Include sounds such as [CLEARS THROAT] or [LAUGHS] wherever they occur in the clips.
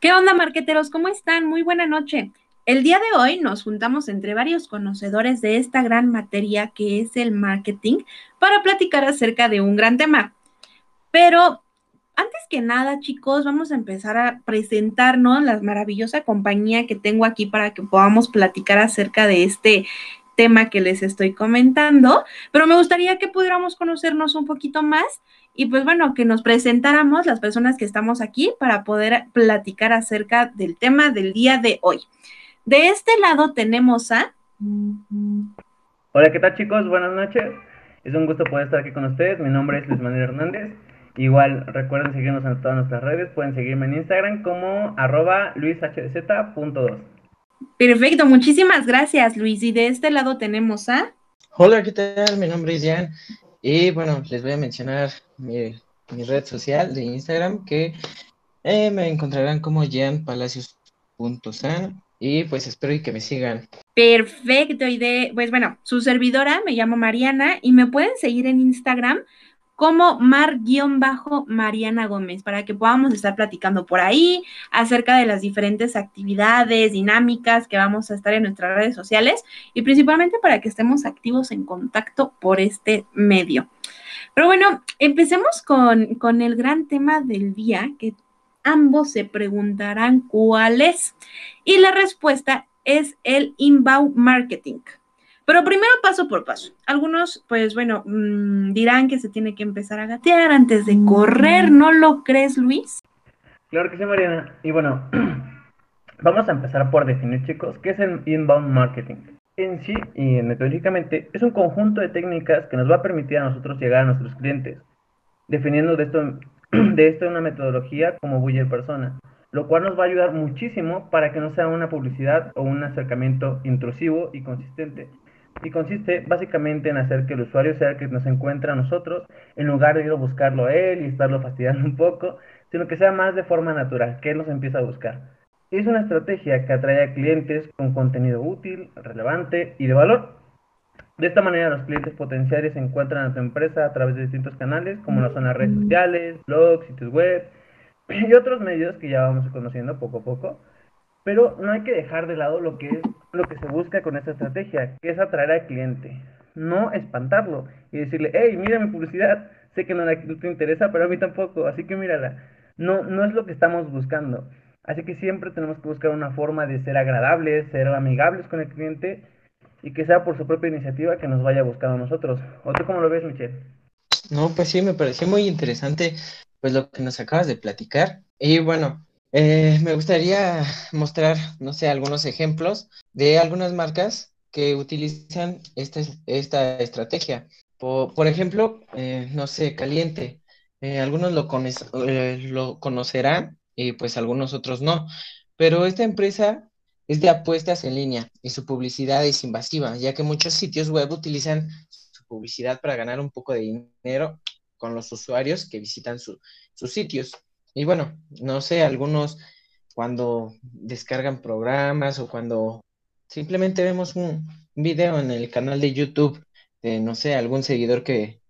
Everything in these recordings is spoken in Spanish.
¿Qué onda, marqueteros? ¿Cómo están? Muy buena noche. El día de hoy nos juntamos entre varios conocedores de esta gran materia que es el marketing para platicar acerca de un gran tema. Pero antes que nada, chicos, vamos a empezar a presentarnos la maravillosa compañía que tengo aquí para que podamos platicar acerca de este tema que les estoy comentando, pero me gustaría que pudiéramos conocernos un poquito más y pues bueno, que nos presentáramos las personas que estamos aquí para poder platicar acerca del tema del día de hoy. De este lado tenemos a... Hola, ¿qué tal chicos? Buenas noches. Es un gusto poder estar aquí con ustedes. Mi nombre es Luis Manuel Hernández. Igual recuerden seguirnos en todas nuestras redes. Pueden seguirme en Instagram como arroba luishdz.2. Perfecto, muchísimas gracias Luis. Y de este lado tenemos a... Hola, ¿qué tal? Mi nombre es Jan y bueno, les voy a mencionar mi, red social de Instagram que eh, me encontrarán como janpalacios.san y pues espero y que me sigan. Perfecto, y de, pues bueno, su servidora me llamo Mariana y me pueden seguir en Instagram como Mar-Mariana Gómez, para que podamos estar platicando por ahí acerca de las diferentes actividades, dinámicas que vamos a estar en nuestras redes sociales y principalmente para que estemos activos en contacto por este medio. Pero bueno, empecemos con, con el gran tema del día, que ambos se preguntarán cuál es. Y la respuesta es el inbound marketing. Pero primero paso por paso. Algunos, pues bueno, mm, dirán que se tiene que empezar a gatear antes de correr, ¿no lo crees, Luis? Claro que sí, Mariana. Y bueno, [CLEARS THROAT] vamos a empezar por definir, chicos, qué es el inbound marketing. En sí y metodológicamente es un conjunto de técnicas que nos va a permitir a nosotros llegar a nuestros clientes, definiendo de esto, [CLEARS THROAT] de esto una metodología como Buyer Persona, lo cual nos va a ayudar muchísimo para que no sea una publicidad o un acercamiento intrusivo y consistente, y consiste básicamente en hacer que el usuario sea el que nos encuentre a nosotros, en lugar de ir a buscarlo a él y estarlo [LAUGHS] fastidiando un poco, sino que sea más de forma natural, que él nos empiece a buscar. Es una estrategia que atrae a clientes con contenido útil, relevante y de valor. De esta manera los clientes potenciales se encuentran a tu empresa a través de distintos canales, como lo son las redes sociales, blogs, sitios web [CLEARS THROAT] y otros medios que ya vamos conociendo poco a poco pero no hay que dejar de lado lo que es lo que se busca con esta estrategia, que es atraer al cliente, no espantarlo y decirle, hey, mira mi publicidad, sé que no, te interesa, pero a mí tampoco, así que mírala. No, no es lo que estamos buscando. Así que siempre tenemos que buscar una forma de ser agradables, ser amigables con el cliente y que sea por su propia iniciativa que nos vaya buscando a nosotros. ¿O tú cómo lo ves, Michelle? No, pues sí, me pareció muy interesante pues lo que nos acabas de platicar. Y bueno, eh, me gustaría mostrar, no sé, algunos ejemplos de algunas marcas que utilizan esta, estrategia. Por, ejemplo, eh, no sé, Caliente. Eh, algunos lo, lo conocerán y pues algunos otros no. Pero esta empresa es de apuestas en línea y su publicidad es invasiva, ya que muchos sitios web utilizan su publicidad para ganar un poco de dinero con los usuarios que visitan sus sitios. Y bueno, no sé, algunos cuando descargan programas o cuando simplemente vemos un video en el canal de YouTube de, no sé, algún seguidor que,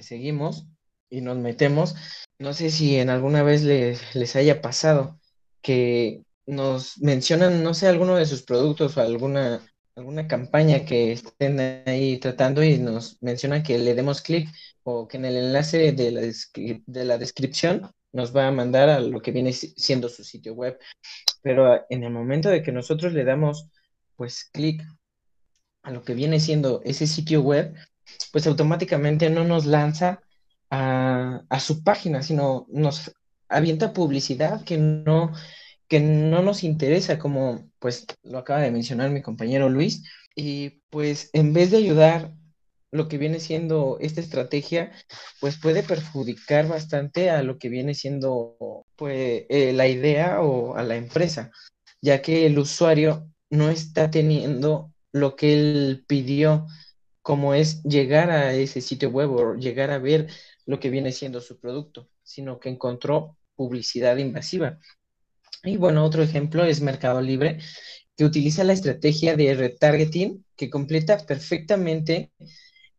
seguimos y nos metemos, no sé si en alguna vez les, les haya pasado que nos mencionan, no sé, alguno de sus productos o alguna, alguna campaña que estén ahí tratando y nos mencionan que le demos clic o que en el enlace de la, de la descripción nos va a mandar a lo que viene siendo su sitio web. Pero en el momento de que nosotros le damos pues clic a lo que viene siendo ese sitio web, pues automáticamente no nos lanza a, su página, sino nos avienta publicidad que no, que no nos interesa, como pues lo acaba de mencionar mi compañero Luis. Y pues en vez de ayudar lo que viene siendo esta estrategia, pues puede perjudicar bastante a lo que viene siendo pues, eh, la idea o a la empresa, ya que el usuario no está teniendo lo que él pidió, como es llegar a ese sitio web o llegar a ver lo que viene siendo su producto, sino que encontró publicidad invasiva. Y bueno, otro ejemplo es Mercado Libre, que utiliza la estrategia de retargeting que completa perfectamente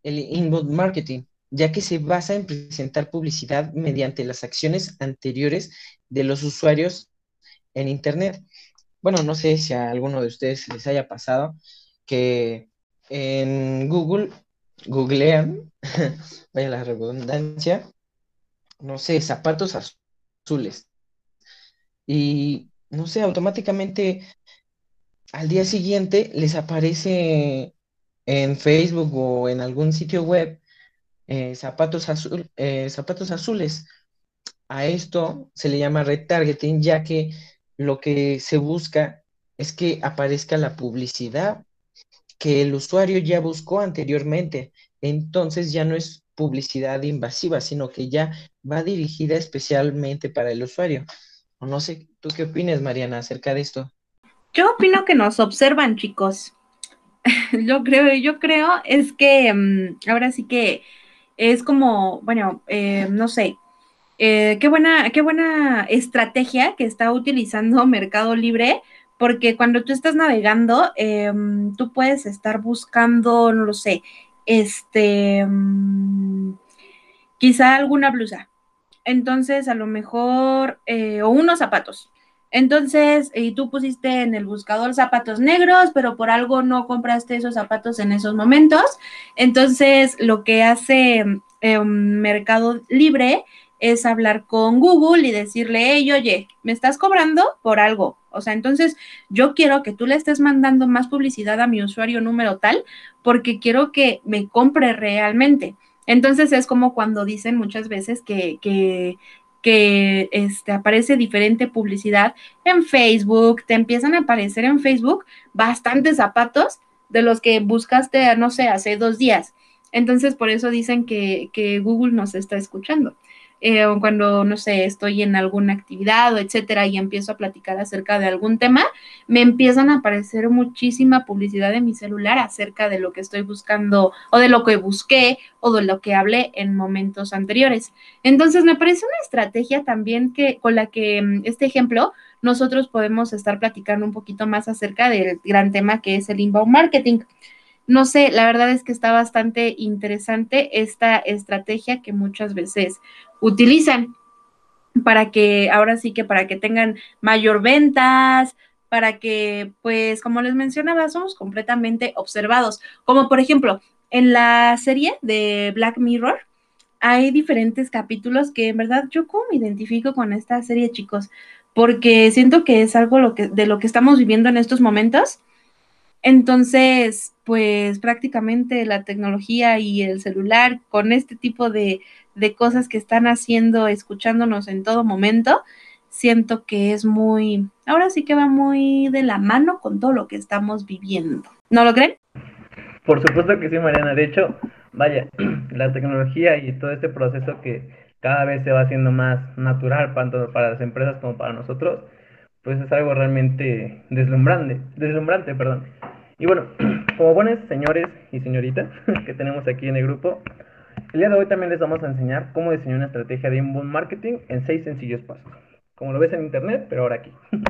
el inbound marketing, ya que se basa en presentar publicidad mediante las acciones anteriores de los usuarios en Internet. Bueno, no sé si a alguno de ustedes les haya pasado que en Google googlean, [LAUGHS] vaya la redundancia, no sé, zapatos azules. Y no sé, automáticamente al día siguiente les aparece en Facebook o en algún sitio web eh, zapatos, azul, eh, zapatos azules. A esto se le llama retargeting, ya que lo que se busca es que aparezca la publicidad que el usuario ya buscó anteriormente. Entonces ya no es publicidad invasiva, sino que ya va dirigida especialmente para el usuario. O no sé, ¿tú qué opinas, Mariana, acerca de esto? Yo opino que nos observan, chicos. [LAUGHS] yo creo, yo creo es que mm, ahora sí que es como, bueno, eh, no sé, eh, qué buena, qué buena estrategia que está utilizando [LAUGHS] Mercado Libre, porque cuando tú estás navegando, em, tú puedes estar buscando, no lo sé, este, mm, quizá alguna blusa. Entonces, a lo mejor, eh, o unos zapatos. Entonces, y tú pusiste en el buscador zapatos negros, pero por algo no compraste esos zapatos en esos momentos. Entonces, lo que hace em, Mercado Libre es hablar con Google y decirle, hey, oye, me estás cobrando por algo. O sea, entonces yo quiero que tú le estés mandando más publicidad a mi usuario número tal porque quiero que me compre realmente. Entonces es como cuando dicen muchas veces que, que, que este, aparece diferente publicidad en Facebook, te empiezan a aparecer en Facebook bastantes zapatos de los que buscaste, no sé, hace dos días. Entonces, por eso dicen que, que Google nos está escuchando. Eh, cuando, no sé, estoy en alguna actividad o etcétera y empiezo a platicar acerca de algún tema, me empiezan a aparecer muchísima publicidad en mi celular acerca de lo que estoy buscando o de lo que busqué o de lo que hablé en momentos anteriores. Entonces, me parece una estrategia también que con la que mm, este ejemplo nosotros podemos estar platicando un poquito más acerca del gran tema que es el inbound marketing. No sé, la verdad es que está bastante interesante esta estrategia que muchas veces utilizan para que ahora sí que para que tengan mayor ventas, para que pues como les mencionaba, somos completamente observados. Como por ejemplo, en la serie de Black Mirror hay diferentes capítulos que en verdad yo como me identifico con esta serie, chicos, porque siento que es algo de lo que estamos viviendo en estos momentos. Entonces, pues prácticamente la tecnología y el celular con este tipo de, de cosas que están haciendo, escuchándonos en todo momento, siento que es muy, ahora sí que va muy de la mano con todo lo que estamos viviendo. ¿No lo creen? Por supuesto que sí, Mariana. De hecho, vaya, [CLEARS THROAT] la tecnología y todo este proceso que cada vez se va haciendo más natural tanto para las empresas como para nosotros, pues es algo realmente deslumbrante, deslumbrante, perdón. Y bueno, [CLEARS THROAT] como buenos señores y señoritas [LAUGHS] que tenemos aquí en el grupo, el día de hoy también les vamos a enseñar cómo diseñar una estrategia de inbound marketing en seis sencillos pasos. Como lo ves en internet, pero ahora aquí. [LAUGHS]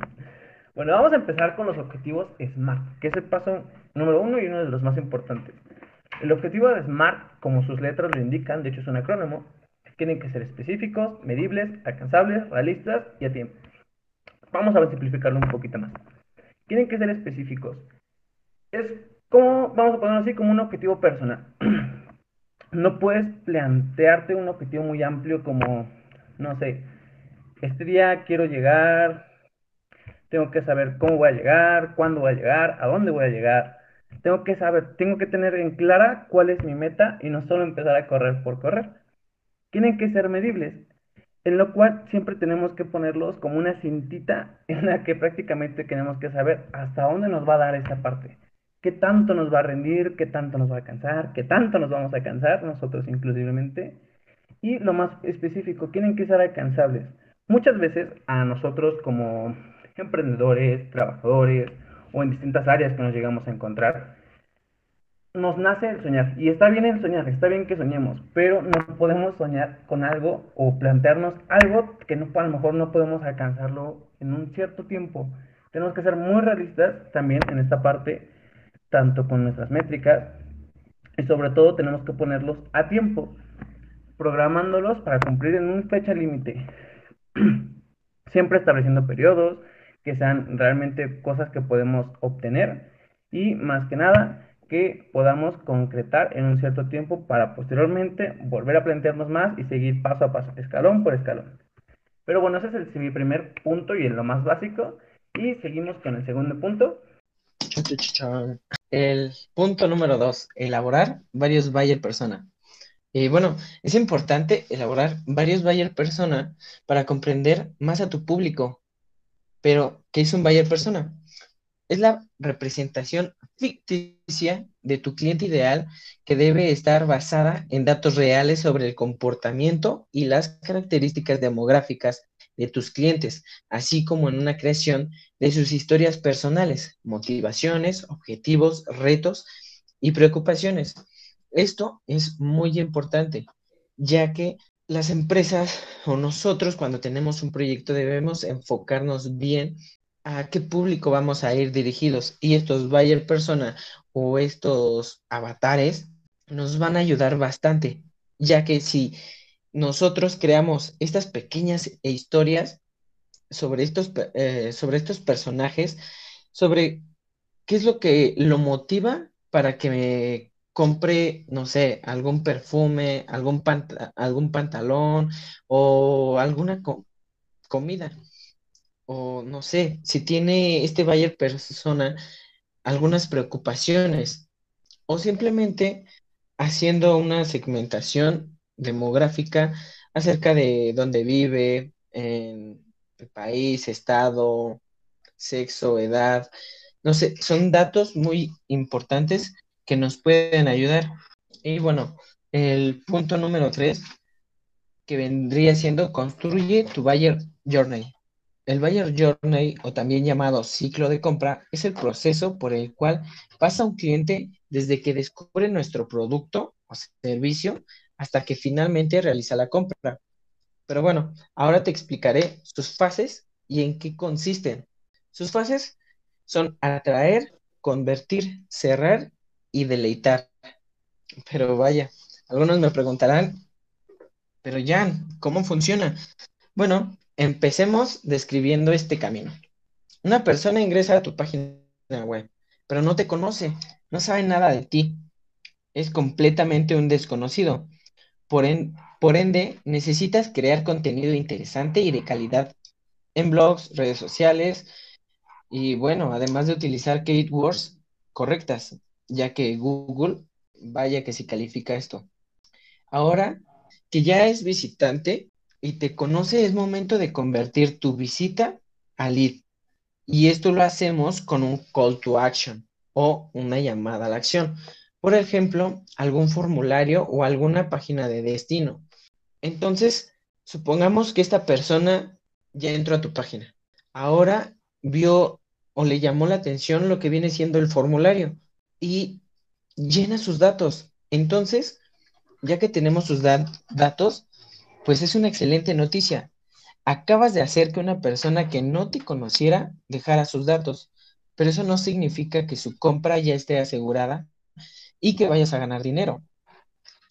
bueno, vamos a empezar con los objetivos SMART, que es el paso número uno y uno de los más importantes. El objetivo de SMART, como sus letras lo indican, de hecho es un acrónimo, tienen que ser específicos, medibles, alcanzables, realistas y a tiempo. Vamos a simplificarlo un poquito más. Tienen que ser específicos. Es como, vamos a ponerlo así, como un objetivo personal. [CLEARS THROAT] no puedes plantearte un objetivo muy amplio como, no sé, este día quiero llegar, tengo que saber cómo voy a llegar, cuándo voy a llegar, a dónde voy a llegar. Tengo que saber, tengo que tener en clara cuál es mi meta y no solo empezar a correr por correr. Tienen que ser medibles, en lo cual siempre tenemos que ponerlos como una cintita en la que prácticamente tenemos que saber hasta dónde nos va a dar esa parte qué tanto nos va a rendir, qué tanto nos va a cansar, qué tanto nos vamos a cansar, nosotros inclusivamente. Y lo más específico, tienen que ser alcanzables. Muchas veces a nosotros como emprendedores, trabajadores o en distintas áreas que nos llegamos a encontrar, nos nace el soñar. Y está bien el soñar, está bien que soñemos, pero no podemos soñar con algo o plantearnos algo que no, a lo mejor no podemos alcanzarlo en un cierto tiempo. Tenemos que ser muy realistas también en esta parte tanto con nuestras métricas y sobre todo tenemos que ponerlos a tiempo, programándolos para cumplir en una fecha límite. [CLEARS THROAT] Siempre estableciendo periodos, que sean realmente cosas que podemos obtener y más que nada que podamos concretar en un cierto tiempo para posteriormente volver a plantearnos más y seguir paso a paso, escalón por escalón. Pero bueno, ese es el, mi primer punto y el lo más básico. Y seguimos con el segundo punto. El punto número dos, elaborar varios buyer persona. Y bueno, es importante elaborar varios buyer persona para comprender más a tu público. Pero, ¿qué es un buyer persona? Es la representación ficticia de tu cliente ideal que debe estar basada en datos reales sobre el comportamiento y las características demográficas de tus clientes, así como en una creación de sus historias personales, motivaciones, objetivos, retos y preocupaciones. Esto es muy importante, ya que las empresas o nosotros cuando tenemos un proyecto debemos enfocarnos bien a qué público vamos a ir dirigidos. Y estos buyer persona o estos avatares nos van a ayudar bastante, ya que si nosotros creamos estas pequeñas historias sobre estos, eh, sobre estos personajes, sobre qué es lo que lo motiva para que me compre, no sé, algún perfume, algún, pantalón o alguna comida. O no sé, si tiene este buyer persona algunas preocupaciones o simplemente haciendo una segmentación demográfica acerca de dónde vive, en país, estado, sexo, edad, no sé, son datos muy importantes que nos pueden ayudar. Y bueno, el punto número tres, que vendría siendo construye tu buyer journey. El Buyer Journey, o también llamado ciclo de compra, es el proceso por el cual pasa un cliente desde que descubre nuestro producto o servicio hasta que finalmente realiza la compra. Pero bueno, ahora te explicaré sus fases y en qué consisten. Sus fases son atraer, convertir, cerrar y deleitar. Pero vaya, algunos me preguntarán, pero Jan, ¿cómo funciona? Bueno, Empecemos describiendo este camino. Una persona ingresa a tu página web, pero no te conoce, no sabe nada de ti. Es completamente un desconocido. Por, ende, necesitas crear contenido interesante y de calidad en blogs, redes sociales y bueno, además de utilizar keywords correctas, ya que Google, vaya que si califica esto. Ahora que ya es visitante, y te conoce, es momento de convertir tu visita a lead. Y esto lo hacemos con un call to action o una llamada a la acción. Por ejemplo, algún formulario o alguna página de destino. Entonces, supongamos que esta persona ya entró a tu página. Ahora vio o le llamó la atención lo que viene siendo el formulario y llena sus datos. Entonces, ya que tenemos sus datos, pues es una excelente noticia. Acabas de hacer que una persona que no te conociera dejara sus datos, pero eso no significa que su compra ya esté asegurada y que vayas a ganar dinero.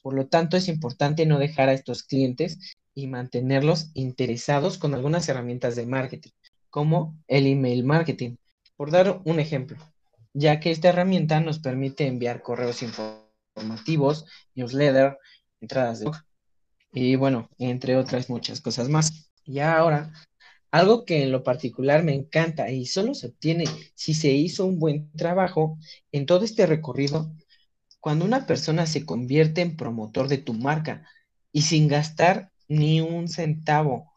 Por lo tanto, es importante no dejar a estos clientes y mantenerlos interesados con algunas herramientas de marketing, como el email marketing. Por dar un ejemplo, ya que esta herramienta nos permite enviar correos informativos, newsletter, entradas de blog, y bueno, entre otras muchas cosas más. Y ahora, algo que en lo particular me encanta y solo se obtiene si se hizo un buen trabajo en todo este recorrido, cuando una persona se convierte en promotor de tu marca y sin gastar ni un centavo.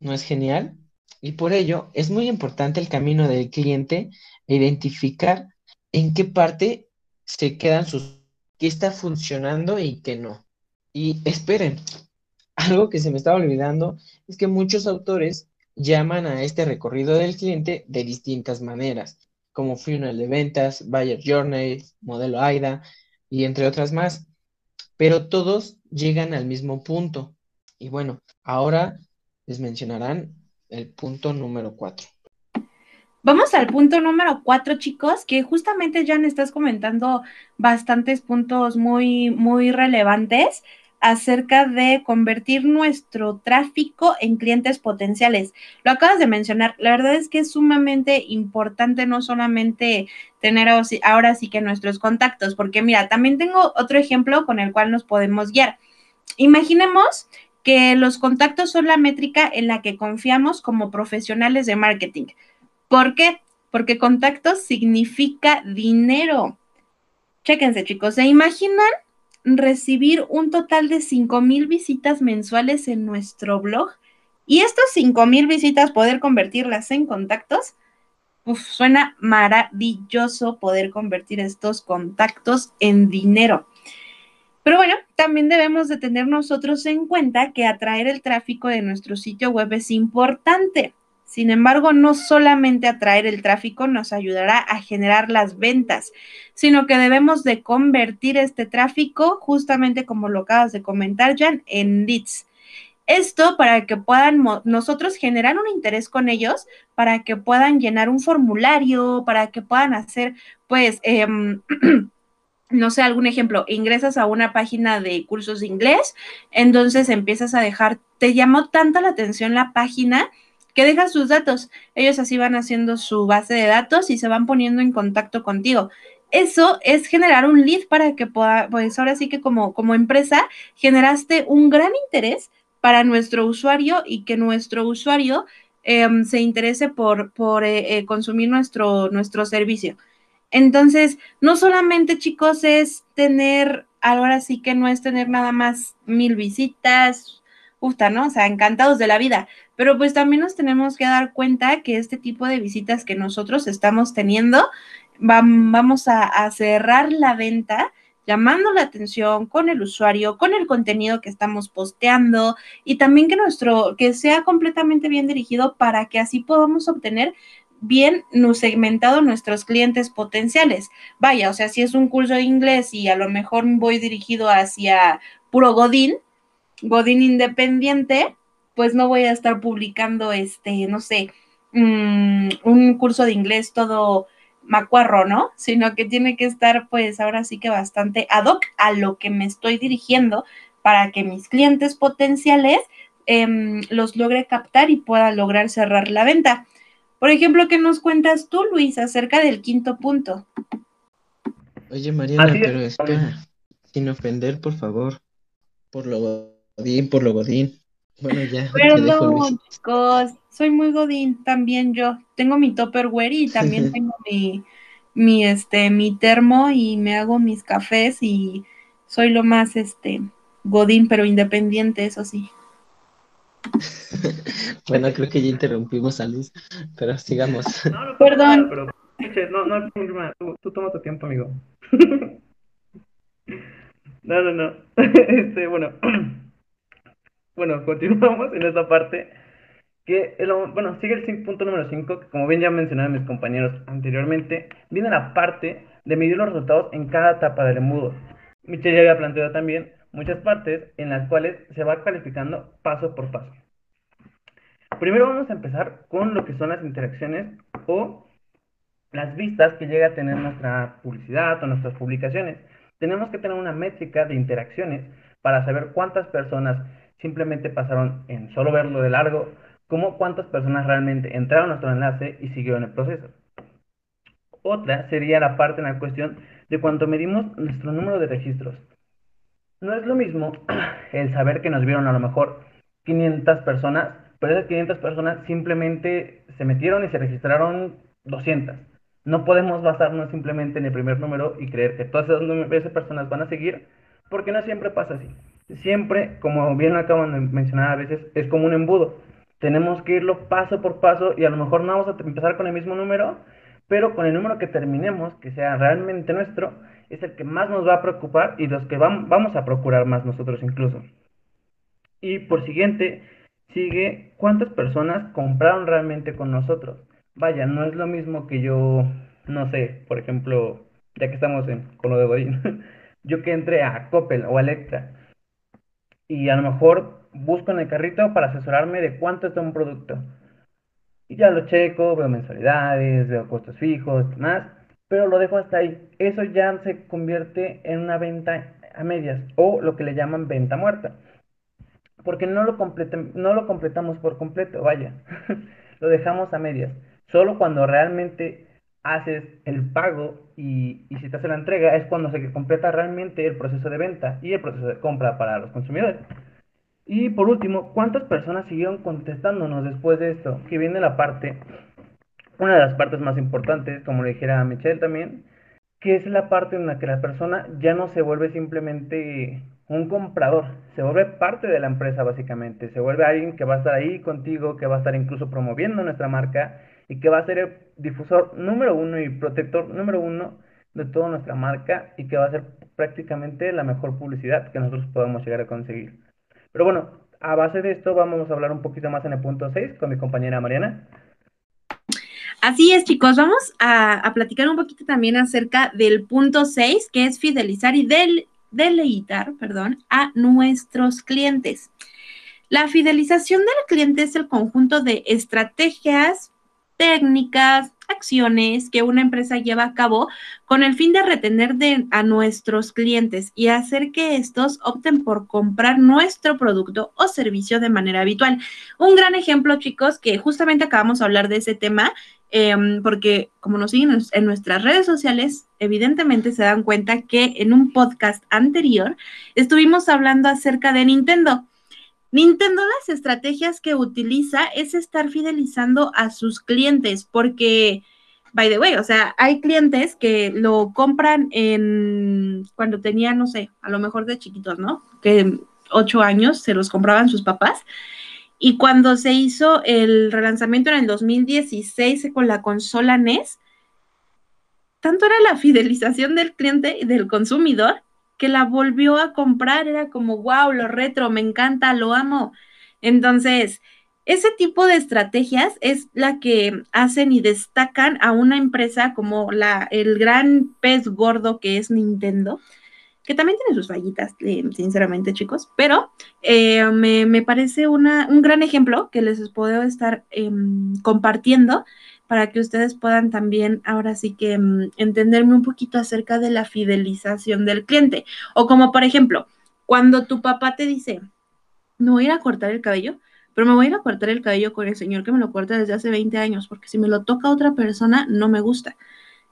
¿No es genial? Y por ello es muy importante el camino del cliente e identificar en qué parte se quedan sus, qué está funcionando y qué no. Y esperen, [LAUGHS] algo que se me estaba olvidando es que muchos autores llaman a este recorrido del cliente de distintas maneras, como funnel de ventas, buyer journey, modelo AIDA y entre otras más, pero todos llegan al mismo punto. Y bueno, ahora les mencionarán el punto número cuatro. Vamos al punto número cuatro, chicos, que justamente ya estás comentando bastantes puntos muy, muy relevantes acerca de convertir nuestro tráfico en clientes potenciales. Lo acabas de mencionar, la verdad es que es sumamente importante no solamente tener ahora sí que nuestros contactos, porque mira, también tengo otro ejemplo con el cual nos podemos guiar. Imaginemos que los contactos son la métrica en la que confiamos como profesionales de marketing. ¿Por qué? Porque contactos significa dinero. Chéquense, chicos, ¿se imaginan recibir un total de 5,000 visitas mensuales en nuestro blog? Y estos 5,000 visitas poder convertirlas en contactos. Uf, suena maravilloso poder convertir estos contactos en dinero. Pero bueno, también debemos de tener nosotros en cuenta que atraer el tráfico de nuestro sitio web es importante. Sin embargo, no solamente atraer el tráfico nos ayudará a generar las ventas, sino que debemos de convertir este tráfico, justamente como lo acabas de comentar, Jan, en leads. Esto para que puedan nosotros generar un interés con ellos, para que puedan llenar un formulario, para que puedan hacer, pues, em, [CLEARS THROAT] no sé, algún ejemplo, ingresas a una página de cursos de inglés, entonces empiezas a dejar, te llamó tanta la atención la página que dejas sus datos. Ellos así van haciendo su base de datos y se van poniendo en contacto contigo. Eso es generar un lead para que pueda, pues ahora sí que como, como empresa generaste un gran interés para nuestro usuario y que nuestro usuario em, se interese por, por eh, eh, consumir nuestro, nuestro servicio. Entonces, no solamente chicos es tener, ahora sí que no es tener nada más mil visitas, justa, ¿no? O sea, encantados de la vida, pero pues también nos tenemos que dar cuenta que este tipo de visitas que nosotros estamos teniendo, vamos a, cerrar la venta llamando la atención con el usuario, con el contenido que estamos posteando y también que nuestro, que sea completamente bien dirigido para que así podamos obtener bien segmentado nuestros clientes potenciales. Vaya, o sea, si es un curso de inglés y a lo mejor voy dirigido hacia puro Godín, Godín independiente, pues no voy a estar publicando, este, no sé, mm, un curso de inglés todo macuarro, ¿no? Sino que tiene que estar, pues ahora sí que bastante ad hoc a lo que me estoy dirigiendo para que mis clientes potenciales em, los logre captar y pueda lograr cerrar la venta. Por ejemplo, ¿qué nos cuentas tú, Luis, acerca del quinto punto? Oye, Mariana, pero espera, sin ofender, por favor, por lo godín, por lo godín. Bueno, ya. Perdón, chicos, soy muy godín también yo. Tengo mi topperware y también [LAUGHS] tengo mi, mi, este, mi termo y me hago mis cafés y soy lo más, este, godín, pero independiente, eso sí. [LAUGHS] bueno, creo que ya interrumpimos a Luz, pero sigamos. No, no, Perdón. Pero, no, no, tú, tú toma tu tiempo, amigo. [LAUGHS] no, no, no. Este, bueno. [CLEARS THROAT] Bueno, [LAUGHS] continuamos en esta parte. Que, bueno, sigue el punto número 5, que como bien ya mencionaron mis compañeros anteriormente, viene la parte de medir los resultados en cada etapa del embudo. Michelle ya había planteado también muchas partes en las cuales se va calificando paso por paso. Primero vamos a empezar con lo que son las interacciones o las vistas que llega a tener nuestra publicidad o nuestras publicaciones. Tenemos que tener una métrica de interacciones para saber cuántas personas simplemente pasaron en solo verlo de largo, como cuántas personas realmente entraron a nuestro enlace y siguieron el proceso. Otra sería la parte en la cuestión de cuánto medimos nuestro número de registros. No es lo mismo [CLEARS THROAT] el saber que nos vieron a lo mejor 500 personas, pero esas 500 personas simplemente se metieron y se registraron 200. No podemos basarnos simplemente en el primer número y creer que todas esas personas van a seguir, porque no siempre pasa así siempre, como bien acaban de mencionar a veces, es como un embudo. Tenemos que irlo paso por paso y a lo mejor no vamos a empezar con el mismo número, pero con el número que terminemos, que sea realmente nuestro, es el que más nos va a preocupar y los que vamos a procurar más nosotros incluso. Y por siguiente, sigue cuántas personas compraron realmente con nosotros. Vaya, no es lo mismo que yo, no sé, por ejemplo, ya que estamos en, con lo de Godín, [LAUGHS] yo que entre a Coppel o a Electra y a lo mejor busco en el carrito para asesorarme de cuánto está un producto. Y ya lo checo, veo mensualidades, veo costos fijos, más, pero lo dejo hasta ahí. Eso ya se convierte en una venta a medias o lo que le llaman venta muerta. Porque no lo, no lo completamos por completo, vaya, [LAUGHS] lo dejamos a medias. Solo cuando realmente haces el pago y, si te hace la entrega es cuando se completa realmente el proceso de venta y el proceso de compra para los consumidores. Y por último, ¿cuántas personas siguieron contestándonos después de esto? Que viene la parte, una de las partes más importantes, como le dijera Michelle también, que es la parte en la que la persona ya no se vuelve simplemente un comprador, se vuelve parte de la empresa básicamente, se vuelve alguien que va a estar ahí contigo, que va a estar incluso promoviendo nuestra marca y que va a ser el difusor número uno y protector número uno de toda nuestra marca y que va a ser prácticamente la mejor publicidad que nosotros podemos llegar a conseguir. Pero bueno, a base de esto vamos a hablar un poquito más en el punto 6 con mi compañera Mariana. Así es, chicos, vamos a, platicar un poquito también acerca del punto 6, que es fidelizar y del, deleitar, perdón, a nuestros clientes. La fidelización del cliente es el conjunto de estrategias, técnicas, acciones que una empresa lleva a cabo con el fin de retener a nuestros clientes y hacer que estos opten por comprar nuestro producto o servicio de manera habitual. Un gran ejemplo, chicos, que justamente acabamos de hablar de ese tema, em, porque como nos siguen en nuestras redes sociales, evidentemente se dan cuenta que en un podcast anterior estuvimos hablando acerca de Nintendo. Nintendo las estrategias que utiliza es estar fidelizando a sus clientes porque, by the way, o sea, hay clientes que lo compran en cuando tenía, no sé, a lo mejor de chiquitos, ¿no? Que ocho años se los compraban sus papás. Y cuando se hizo el relanzamiento en el 2016 con la consola NES, tanto era la [LAUGHS] fidelización del cliente y del consumidor que la volvió a comprar, era como, wow, lo retro, me encanta, lo amo. Entonces, ese tipo de estrategias es la que hacen y destacan a una empresa como la, el gran pez gordo que es Nintendo, que también tiene sus fallitas, eh, sinceramente, chicos, pero eh, me, parece una, un gran ejemplo que les puedo estar em, compartiendo para que ustedes puedan también ahora sí que mm, entenderme un poquito acerca de la fidelización del cliente. O como por ejemplo, cuando tu papá te dice, no voy a ir a cortar el cabello, pero me voy a ir a cortar el cabello con el señor que me lo corta desde hace 20 años, porque si me lo toca otra persona, no me gusta.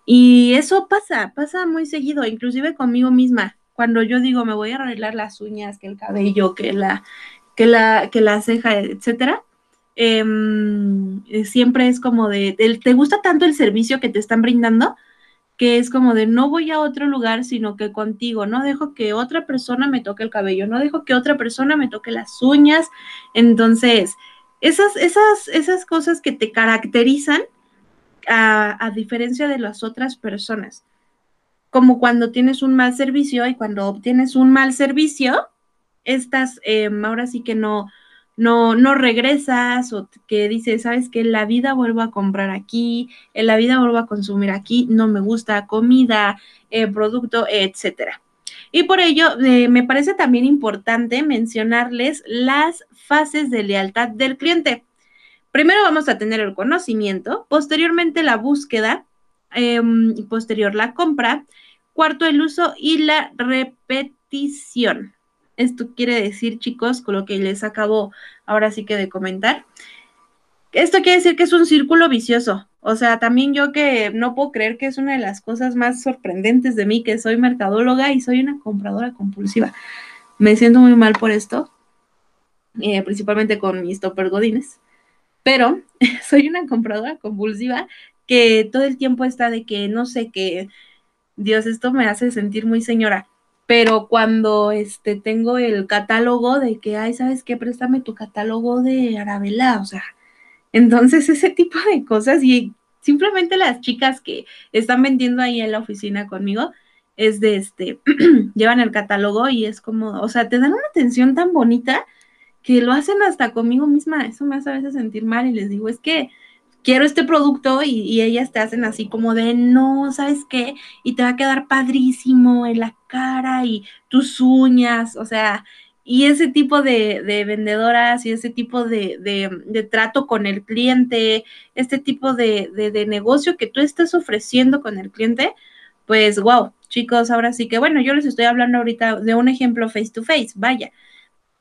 Y eso pasa, pasa muy seguido, inclusive conmigo misma. Cuando yo digo, me voy a arreglar las uñas, que el cabello, que la, que la, que la ceja, etcétera, eh, siempre es como de, te gusta tanto el servicio que te están brindando, que es como de no voy a otro lugar, sino que contigo, no dejo que otra persona me toque el cabello, no dejo que otra persona me toque las uñas. Entonces, esas, esas, esas cosas que te caracterizan a, diferencia de las otras personas, como cuando tienes un mal servicio y cuando obtienes un mal servicio, estas, em, ahora sí que no, no, no regresas o que dices, sabes que la vida vuelvo a comprar aquí, en la vida vuelvo a consumir aquí, no me gusta comida, eh, producto, etcétera. Y por ello, eh, me parece también importante mencionarles las fases de lealtad del cliente. Primero vamos a tener el conocimiento, posteriormente la búsqueda, em, posterior la compra, cuarto el uso y la repetición. Esto quiere decir, chicos, con lo que les acabo ahora sí que de comentar. Esto quiere decir que es un círculo vicioso. O sea, también yo que no puedo creer que es una de las cosas más sorprendentes de mí, que soy mercadóloga y soy una compradora compulsiva. Me siento muy mal por esto, eh, principalmente con mis topper godines. Pero [LAUGHS] soy una compradora compulsiva que todo el tiempo está de que no sé qué, Dios, esto me hace sentir muy señora pero cuando este tengo el catálogo de que, ay, ¿sabes qué? Préstame tu catálogo de Arabella, o sea, entonces ese tipo de cosas y simplemente las chicas que están vendiendo ahí en la oficina conmigo es de este, [CLEARS THROAT] llevan el catálogo y es como, o sea, te dan una atención tan bonita que lo hacen hasta conmigo misma, eso me hace a veces sentir mal y les digo, es que quiero este producto y, ellas te hacen así como de, no, ¿sabes qué? Y te va a quedar padrísimo en la cara y tus uñas, o sea, y ese tipo de, vendedoras y ese tipo de, trato con el cliente, este tipo de, negocio que tú estás ofreciendo con el cliente, pues wow, chicos, ahora sí que, bueno, yo les estoy hablando ahorita de un ejemplo face to face, vaya,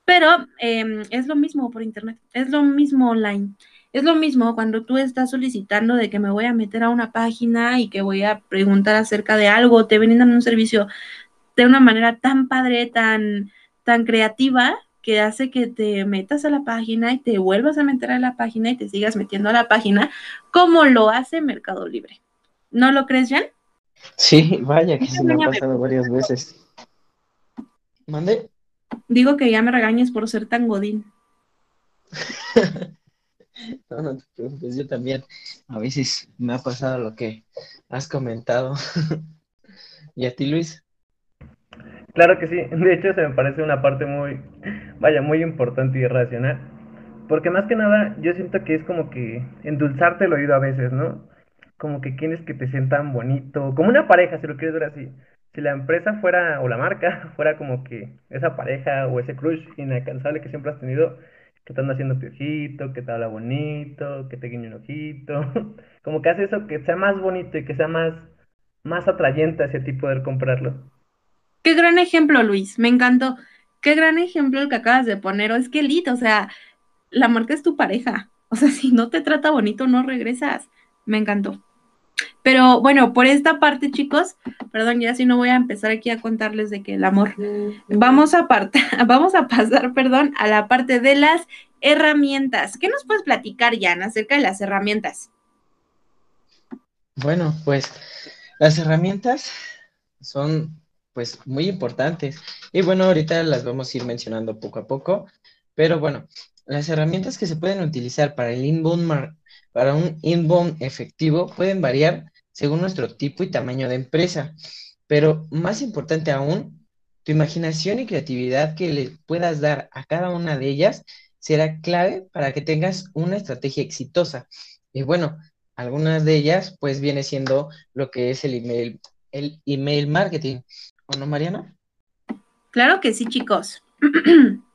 pero em, es lo mismo por internet, es lo mismo online. Es lo mismo cuando tú estás solicitando de que me voy a meter a una página y que voy a preguntar acerca de algo, te brindan un servicio de una manera tan padre, tan, tan creativa, que hace que te metas a la página y te vuelvas a meter a la página y te sigas metiendo a la página, como lo hace Mercado Libre. ¿No lo crees, Jan? Sí, vaya, que se me ha pasado varias veces. ¿Mande? Digo que ya me regañes por ser tan godín. [LAUGHS] [LAUGHS] no, no te yo también. A veces me ha pasado lo que has comentado. [LAUGHS] ¿Y a ti, Luis? Claro que sí, de hecho se me parece una parte muy, vaya, muy importante y racional, porque más que nada yo siento que es como que endulzarte el oído a veces, ¿no? Como que quieres que te sientan bonito, como una pareja, si lo quieres ver así. Si la empresa fuera, o la marca, [LAUGHS] fuera como que esa pareja o ese crush inalcanzable que siempre has tenido, que te anda haciendo piojito, que te habla bonito, que te guiña un ojito, [LAUGHS] como que hace eso que sea más bonito y que sea más, más atrayente hacia ti poder comprarlo. Qué gran ejemplo, Luis, me encantó. Qué gran ejemplo el que acabas de poner. O es que elite, o sea, la marca es tu pareja. O sea, [LAUGHS] si no te trata bonito, no regresas. Me encantó. Pero bueno, por esta parte, chicos, perdón, ya si no voy a empezar aquí a contarles de que el amor. Vamos a, [LAUGHS] vamos a pasar, perdón, a la parte de las herramientas. ¿Qué nos puedes platicar, Jan, acerca de las herramientas? Bueno, pues las herramientas son pues muy importantes. Y bueno, ahorita las vamos a ir mencionando poco a poco, pero bueno, las herramientas que se pueden utilizar para el inbound para un inbound efectivo pueden variar según nuestro tipo y tamaño de empresa, pero más importante aún, tu imaginación y creatividad que le puedas dar a cada una de ellas será clave para que tengas una estrategia exitosa. Y bueno, algunas de ellas pues viene siendo lo que es el email, el email marketing, no, Mariana? Claro que sí, chicos. [CLEARS THROAT]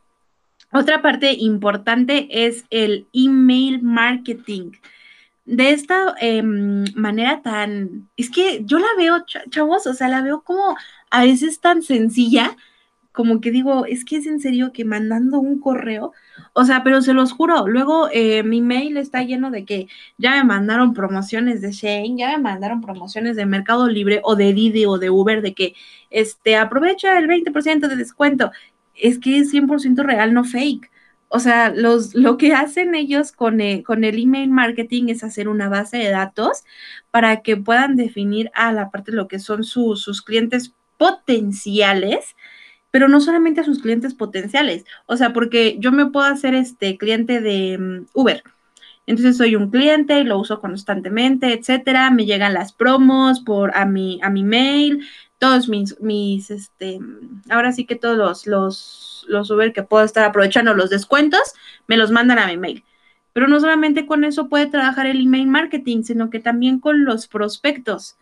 Otra parte importante es el email marketing. De esta em, manera tan, es que yo la veo, chavos, o sea, la veo como a veces tan sencilla, como que digo, es que es en serio que mandando un correo, o sea, pero se los juro, luego eh, mi mail está lleno de que ya me mandaron promociones de Shane, ya me mandaron promociones de Mercado Libre o de Didi o de Uber, de que este, aprovecha el 20% de descuento. Es que es 100% real, no fake. O sea, los, lo que hacen ellos con el, con el email marketing es hacer una base de datos para que puedan definir a la parte de lo que son sus clientes potenciales pero no solamente a sus clientes potenciales, o sea, porque yo me puedo hacer este cliente de mm, Uber. Entonces soy un cliente y lo uso constantemente, etcétera. Me llegan las promos por a mi a mi mail, todos mis mis este ahora sí que todos los los los Uber que puedo estar aprovechando los descuentos me los mandan a mi mail. Pero no solamente con eso puede trabajar el email marketing, sino que también con los prospectos.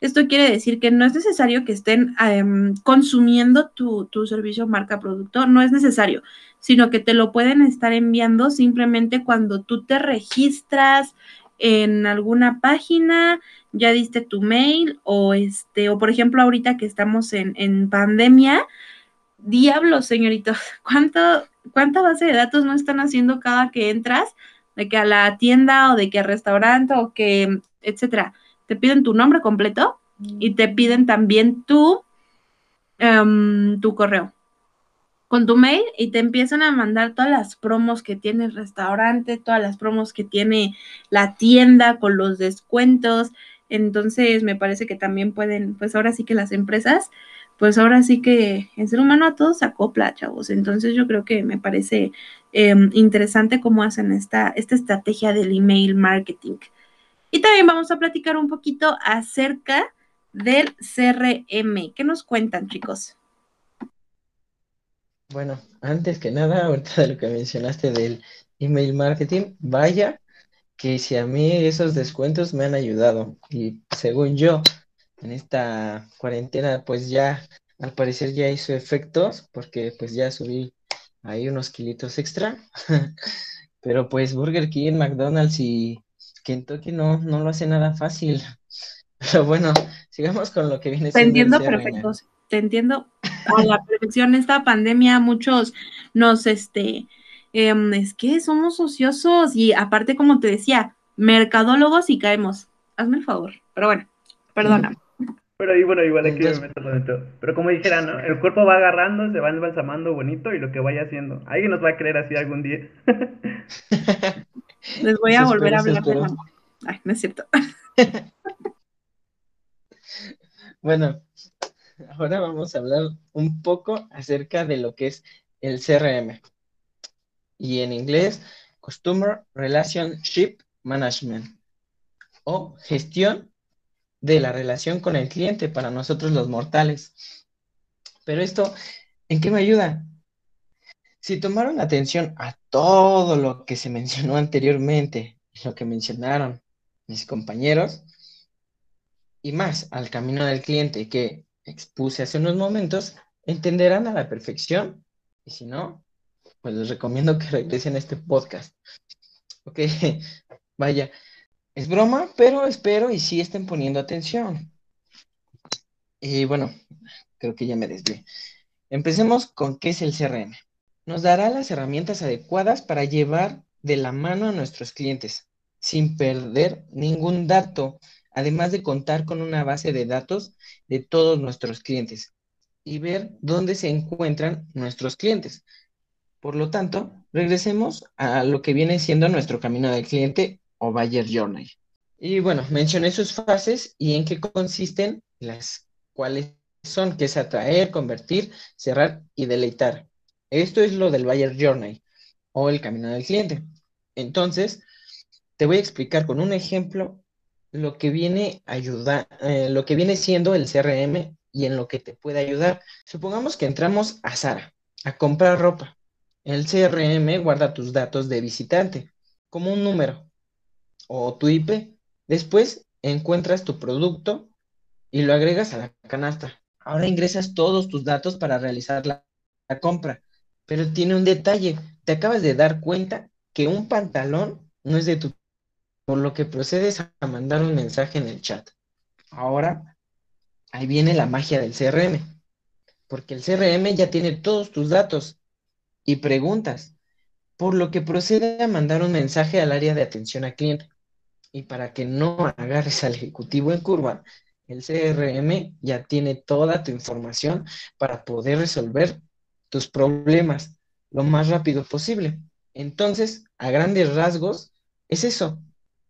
Esto quiere decir que no es necesario que estén em, consumiendo tu, servicio marca producto, no es necesario, sino que te lo pueden estar enviando simplemente cuando tú te registras en alguna página, ya diste tu mail o este, o por ejemplo ahorita que estamos en, en pandemia, diablos, señoritos, [LAUGHS] ¿cuánto, ¿cuánta base de datos no están haciendo cada que entras? De que a la tienda o de que al restaurante o que, etcétera. Te piden tu nombre completo y te piden también tu, em, tu correo con tu mail y te empiezan a mandar todas las promos que tiene el restaurante, todas las promos que tiene la tienda con los descuentos. Entonces me parece que también pueden, pues ahora sí que las empresas, pues ahora sí que el ser humano a todos se acopla, chavos. Entonces yo creo que me parece em, interesante cómo hacen esta, esta estrategia del email marketing. Y también vamos a platicar un poquito acerca del CRM. ¿Qué nos cuentan, chicos? Bueno, antes que nada, ahorita de lo que mencionaste del email marketing, vaya que si a mí esos descuentos me han ayudado y según yo, en esta cuarentena, pues ya al parecer ya hizo efectos porque pues ya subí ahí unos kilitos extra, [LAUGHS] pero pues Burger King, McDonald's y Kentucky no, no lo hace nada fácil. [LAUGHS] Pero bueno, sigamos con lo que viene siendo. Te entiendo perfecto, te entiendo a la perfección. Esta pandemia, muchos nos, este, em, es que somos ociosos y aparte, como te decía, mercadólogos y caemos. Hazme el favor, pero bueno, perdóname. Pero ahí, bueno, igual aquí me meto. Pero como dijera, ¿no? El cuerpo va agarrando, se va embalsamando bonito y lo que vaya haciendo. Alguien nos va a creer así algún día. [LAUGHS] Les voy a volver a hablar de Ay, no es cierto. [LAUGHS] bueno, [LAUGHS] ahora vamos a hablar un poco acerca de lo que es el CRM. Y en inglés, Customer Relationship Management o gestión de la relación con el cliente para nosotros los mortales. Pero esto, ¿en qué me ayuda? Si tomaron atención a todo lo que se mencionó anteriormente, lo que mencionaron mis compañeros, y más al camino del cliente que expuse hace unos momentos, entenderán a la perfección. Y si no, pues les recomiendo que regresen a este podcast. Ok, [LAUGHS] vaya, es broma, pero espero y sí estén poniendo atención. Y bueno, creo que ya me desvié. Empecemos con qué es el CRM. Nos dará las herramientas adecuadas para llevar de la mano a nuestros clientes sin perder ningún dato, además de contar con una base de datos de todos nuestros clientes y ver dónde se encuentran nuestros clientes. Por lo tanto, regresemos a lo que viene siendo nuestro camino del cliente o Bayer Journey. Y bueno, mencioné sus fases y en qué consisten las cuales son, que es atraer, convertir, cerrar y deleitar. Esto es lo del Bayer Journey o el camino del cliente. Entonces, te voy a explicar con un ejemplo lo que viene ayudar, eh, lo que viene siendo el CRM y en lo que te puede ayudar. Supongamos que entramos a Sara a comprar ropa. El CRM guarda tus datos de visitante como un número o tu IP. Después encuentras tu producto y lo agregas a la canasta. Ahora ingresas todos tus datos para realizar la, compra. Pero tiene un detalle. Te acabas de dar cuenta que un pantalón no es de tu... Por lo que procedes a mandar un mensaje en el chat. Ahora, ahí viene la magia del CRM. Porque el CRM ya tiene todos tus datos y preguntas. Por lo que procede a mandar un mensaje al área de atención al cliente. Y para que no agarres al ejecutivo en curva, el CRM ya tiene toda tu información para poder resolver tus problemas lo más rápido posible. Entonces, a grandes rasgos, es eso.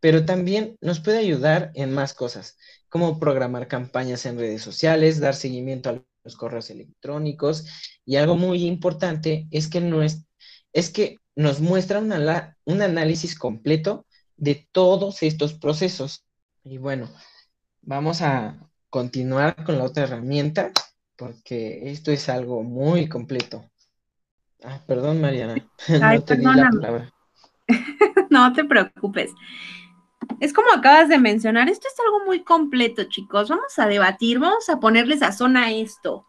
Pero también nos puede ayudar en más cosas, como programar campañas en redes sociales, dar seguimiento a los correos electrónicos y algo muy importante es que, no es, es que nos muestra un análisis completo de todos estos procesos. Y bueno, vamos a continuar con la otra herramienta porque esto es algo muy completo. Ah, perdón, Mariana. [LAUGHS] no te di la palabra. [LAUGHS] no te preocupes. Es como acabas de mencionar, esto es algo muy completo, chicos. Vamos a debatir, vamos a ponerle sazón a esto.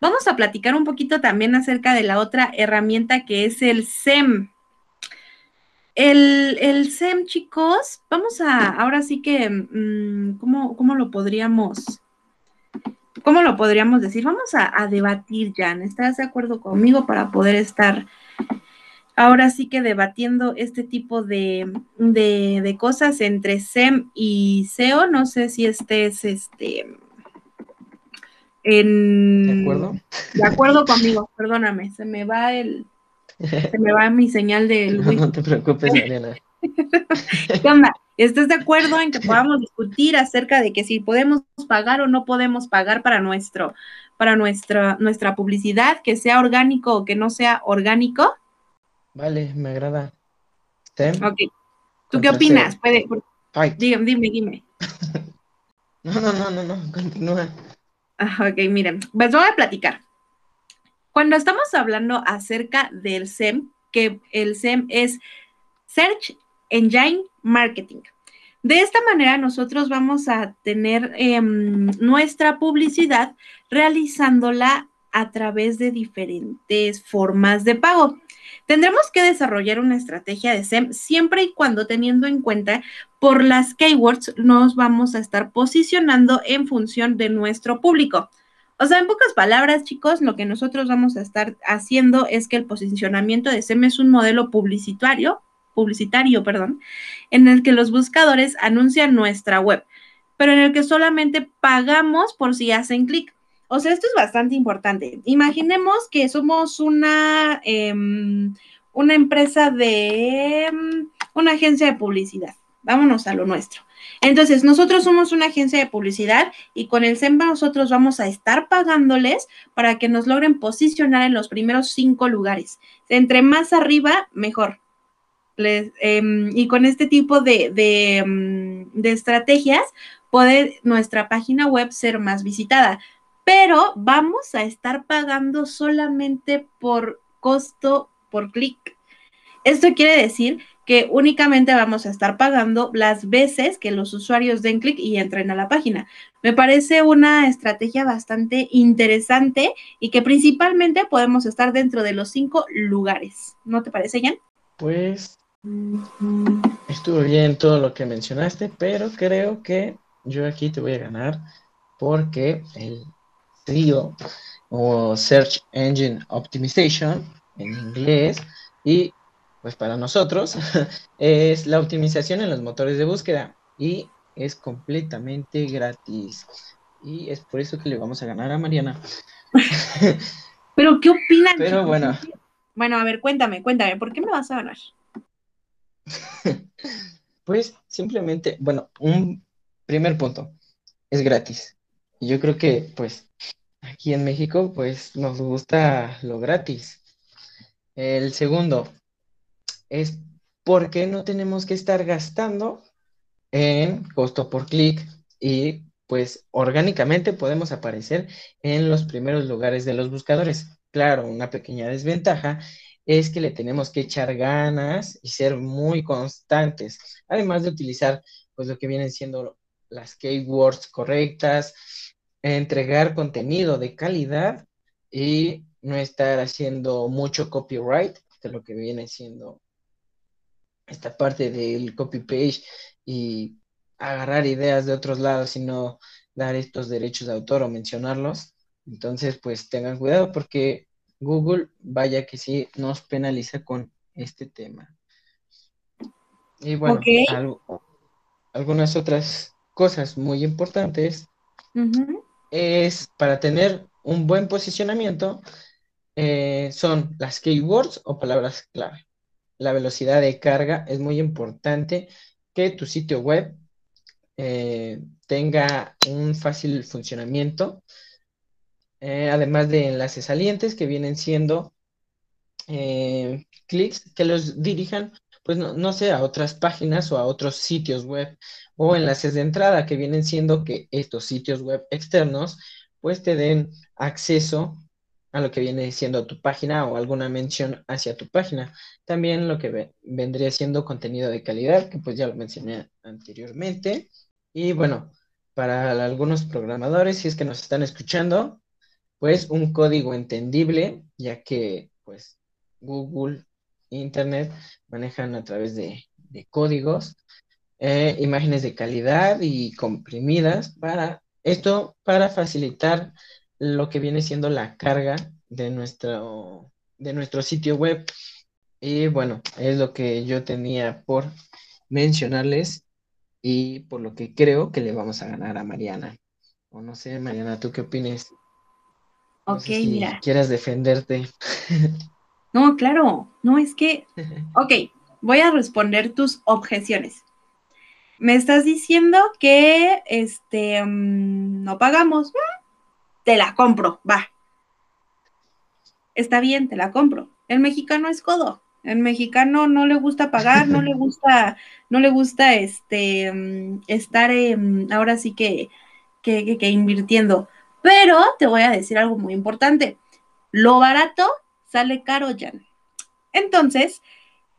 Vamos a platicar un poquito también acerca de la otra herramienta que es el SEM. El, SEM, chicos, vamos a, ahora sí que, mm, ¿cómo, lo podríamos, cómo lo podríamos decir? Vamos a, debatir, Jan, ¿estás de acuerdo conmigo para poder estar ahora sí que debatiendo este tipo de, de, cosas entre SEM y SEO? No sé si este es este... En, ¿De acuerdo? De acuerdo conmigo, perdóname, se me va el, se me va mi señal del [LAUGHS] no, no te preocupes, Mariana. [LAUGHS] ¿Qué onda? ¿Estás de acuerdo en que podamos discutir acerca de que si podemos pagar o no podemos pagar para nuestro, para nuestra, nuestra publicidad, que sea orgánico o que no sea orgánico? Vale, me agrada. Ok. ¿Tú qué opinas? Puede, dime, dime, dime. [LAUGHS] no, no, no, no, no, continúa. Ah, ok, miren, pues voy a platicar. Cuando estamos hablando acerca del SEM, que el SEM es Search Engine Marketing. De esta manera nosotros vamos a tener em, nuestra publicidad realizándola a través de diferentes formas de pago. Tendremos que desarrollar una estrategia de SEM siempre y cuando teniendo en cuenta por las keywords nos vamos a estar posicionando en función de nuestro público. O sea, en pocas palabras, chicos, lo que nosotros vamos a estar haciendo es que el posicionamiento de SEM es un modelo publicitario, publicitario, perdón, en el que los buscadores anuncian nuestra web, pero en el que solamente pagamos por si hacen clic. O sea, esto es bastante importante. Imaginemos que somos una, em, una empresa de em, una agencia de publicidad. Vámonos a lo nuestro. Entonces, nosotros somos una agencia de publicidad y con el SEMBA nosotros vamos a estar pagándoles para que nos logren posicionar en los primeros cinco lugares. Entre más arriba, mejor. Em, y con este tipo de, de estrategias, puede nuestra página web ser más visitada pero vamos a estar pagando solamente por costo por clic. Esto quiere decir que únicamente vamos a estar pagando las veces que los usuarios den clic y entren a la página. Me parece una estrategia bastante interesante y que principalmente podemos estar dentro de los cinco lugares. ¿No te parece, Jan? Pues estuvo bien todo lo que mencionaste, pero creo que yo aquí te voy a ganar porque el SEO o Search Engine Optimization en inglés y pues para nosotros [LAUGHS] es la optimización en los motores de búsqueda y es completamente gratis y es por eso que le vamos a ganar a Mariana. [LAUGHS] Pero ¿qué opinan? Pero bueno. Bueno, a ver, cuéntame, cuéntame, ¿por qué me vas a ganar? [LAUGHS] pues simplemente, bueno, un primer punto, es gratis. Yo creo que pues Aquí en México, pues nos gusta lo gratis. El segundo es por qué no tenemos que estar gastando en costo por clic y pues orgánicamente podemos aparecer en los primeros lugares de los buscadores. Claro, una pequeña desventaja es que le tenemos que echar ganas y ser muy constantes, además de utilizar pues lo que vienen siendo las keywords correctas, entregar contenido de calidad y no estar haciendo mucho copyright de lo que viene siendo esta parte del copy page y agarrar ideas de otros lados sino dar estos derechos de autor o mencionarlos. Entonces, pues tengan cuidado porque Google, vaya que sí, nos penaliza con este tema. Y bueno, algunas otras cosas muy importantes es para tener un buen posicionamiento, eh, son las keywords o palabras clave. La velocidad de carga es muy importante que tu sitio web eh, tenga un fácil funcionamiento, eh, además de enlaces salientes que vienen siendo clics que los dirijan, pues no, no sé, a otras páginas o a otros sitios web o enlaces de entrada que vienen siendo que estos sitios web externos pues te den acceso a lo que viene siendo tu página o alguna mención hacia tu página. También lo que vendría siendo contenido de calidad, que pues ya lo mencioné anteriormente. Y bueno, para algunos programadores, si es que nos están escuchando, pues un código entendible, ya que pues Google, Internet manejan a través de, de códigos eh, imágenes de calidad y comprimidas para esto, para facilitar lo que viene siendo la carga de nuestro, de nuestro sitio web. Y bueno, es lo que yo tenía por mencionarles y por lo que creo que le vamos a ganar a Mariana. O no sé, Mariana, ¿tú qué opinas? ok, mira. Quieras defenderte. [LAUGHS] No, claro, no es que, [LAUGHS] ok, voy a responder tus objeciones me estás diciendo que este mm, no pagamos, te la compro, va. Está bien, te la compro. El mexicano es codo. El mexicano no le gusta pagar, no le [LAUGHS] gusta, no le gusta este mm, estar ahora sí que, que, que invirtiendo. Pero te voy a decir algo muy importante. Lo barato sale caro, Jan. Entonces,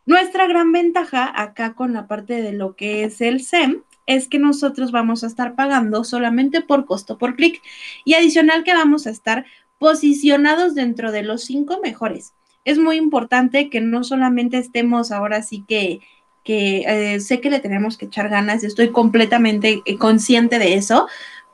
nuestra gran ventaja acá con la parte de lo que es el SEM es que nosotros vamos a estar pagando solamente por costo por clic y adicional que vamos a estar posicionados dentro de los cinco mejores. es muy importante que no solamente estemos ahora sí que, que eh, sé que le tenemos que echar ganas, estoy completamente eh, consciente de eso,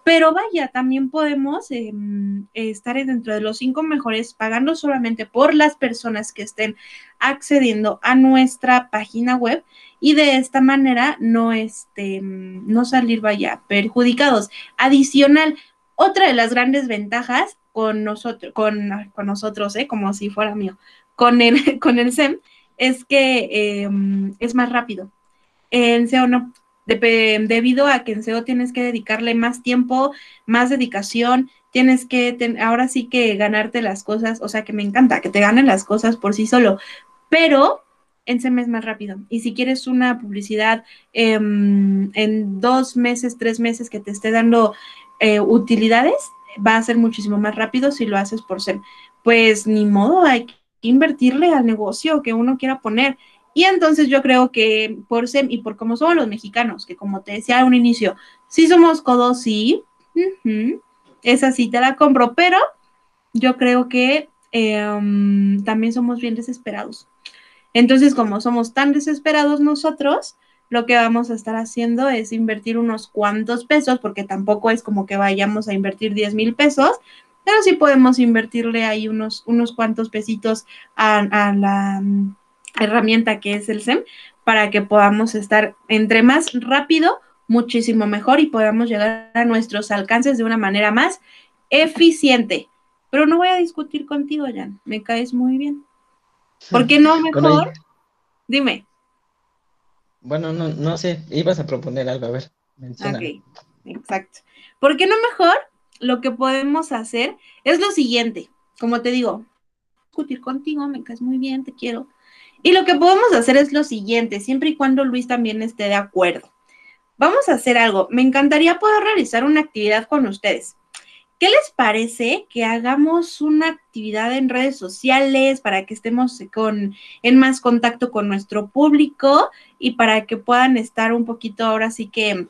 pero vaya, también podemos em, estar dentro de los cinco mejores pagando solamente por las personas que estén accediendo a nuestra página web y de esta manera no, este, no salir, vaya, perjudicados. Adicional, otra de las grandes ventajas con nosotros, con, con nosotros, ¿eh? como si fuera mío, con el, [LAUGHS] con el SEM, es que em, es más rápido. En SEO no, debido a que en SEO tienes que dedicarle más tiempo, más dedicación, tienes que, ahora sí que ganarte las cosas, o sea que me encanta que te ganen las cosas por sí solo, pero en SEM es más rápido. Y si quieres una publicidad em, en dos meses, tres meses que te esté dando eh, utilidades, va a ser muchísimo más rápido si lo haces por SEM. Pues ni modo, hay que invertirle al negocio que uno quiera poner. Y entonces yo creo que por SEM y por cómo somos los mexicanos, que como te decía a un inicio, sí somos codos, sí, esa sí te la compro, pero yo creo que em, también somos bien desesperados. Entonces, como somos tan desesperados nosotros, lo que vamos a estar haciendo es invertir unos cuantos pesos, porque tampoco es como que vayamos a invertir 10 mil pesos, pero sí podemos invertirle ahí unos, unos cuantos pesitos a la herramienta que es el SEM para que podamos estar entre más rápido, muchísimo mejor y podamos llegar a nuestros alcances de una manera más eficiente. Pero no voy a discutir contigo, Jan, me caes muy bien. ¿Por qué no mejor? Dime. Bueno, no, no sé, ibas a proponer algo, a ver. Menciona. Ok, exacto. ¿Por qué no mejor? Lo que podemos hacer es lo siguiente, como te digo, discutir contigo, me caes muy bien, te quiero y lo que podemos hacer es lo siguiente, siempre y cuando Luis también esté de acuerdo. Vamos a hacer algo. Me encantaría poder realizar una actividad con ustedes. ¿Qué les parece que hagamos una actividad en redes sociales para que estemos con, en más contacto con nuestro público y para que puedan estar un poquito ahora sí que,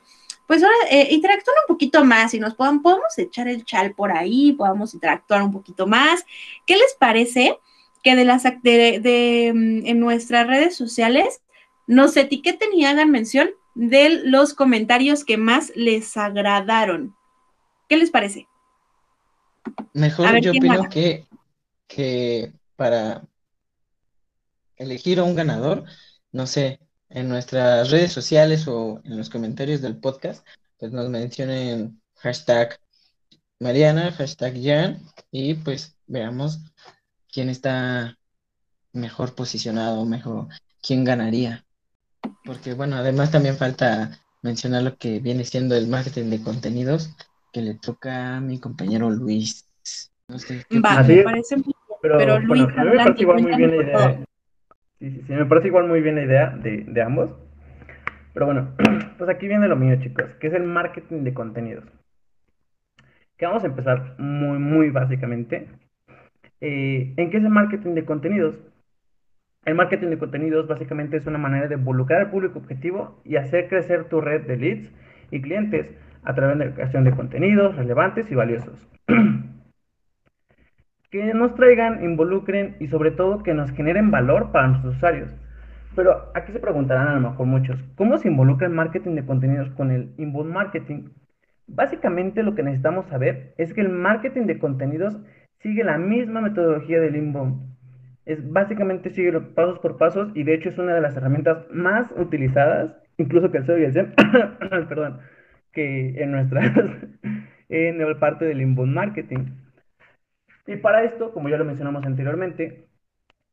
pues ahora eh, interactuar un poquito más y nos puedan, podemos echar el chal por ahí, podamos interactuar un poquito más. ¿Qué les parece? Que de las de, mm, en nuestras redes sociales nos etiqueten y hagan mención de los comentarios que más les agradaron. ¿Qué les parece? Mejor yo opino que, que para elegir a un ganador, no sé, en nuestras redes sociales o en los comentarios del podcast, pues nos mencionen hashtag Mariana, hashtag Jan, y pues veamos quién está mejor posicionado, mejor, quién ganaría. Porque bueno, además también falta mencionar lo que viene siendo el marketing de contenidos que le toca a mi compañero Luis. No sé, Va, me parece muy pero, pero Luis, a mí me parece igual muy bien la idea. Sí, sí, sí, me parece igual muy bien la idea de, de ambos. Pero bueno, [CLEARS THROAT] pues aquí viene lo mío, chicos, que es el marketing de contenidos. Que vamos a empezar muy, muy básicamente eh, ¿En qué es el marketing de contenidos? El marketing de contenidos básicamente es una manera de involucrar al público objetivo y hacer crecer tu red de leads y clientes a través de la creación de contenidos relevantes y valiosos. [CLEARS THROAT] que nos traigan, involucren y sobre todo que nos generen valor para nuestros usuarios. Pero aquí se preguntarán a lo mejor muchos, ¿cómo se involucra el marketing de contenidos con el inbound marketing? Básicamente lo que necesitamos saber es que el marketing de contenidos sigue la misma metodología del inbound. Es básicamente sigue los pasos por pasos y de hecho es una de las herramientas más utilizadas, incluso que el SEO y el SEM, [COUGHS] perdón, que en nuestra [LAUGHS] en el parte del inbound marketing. Y para esto, como ya lo mencionamos anteriormente,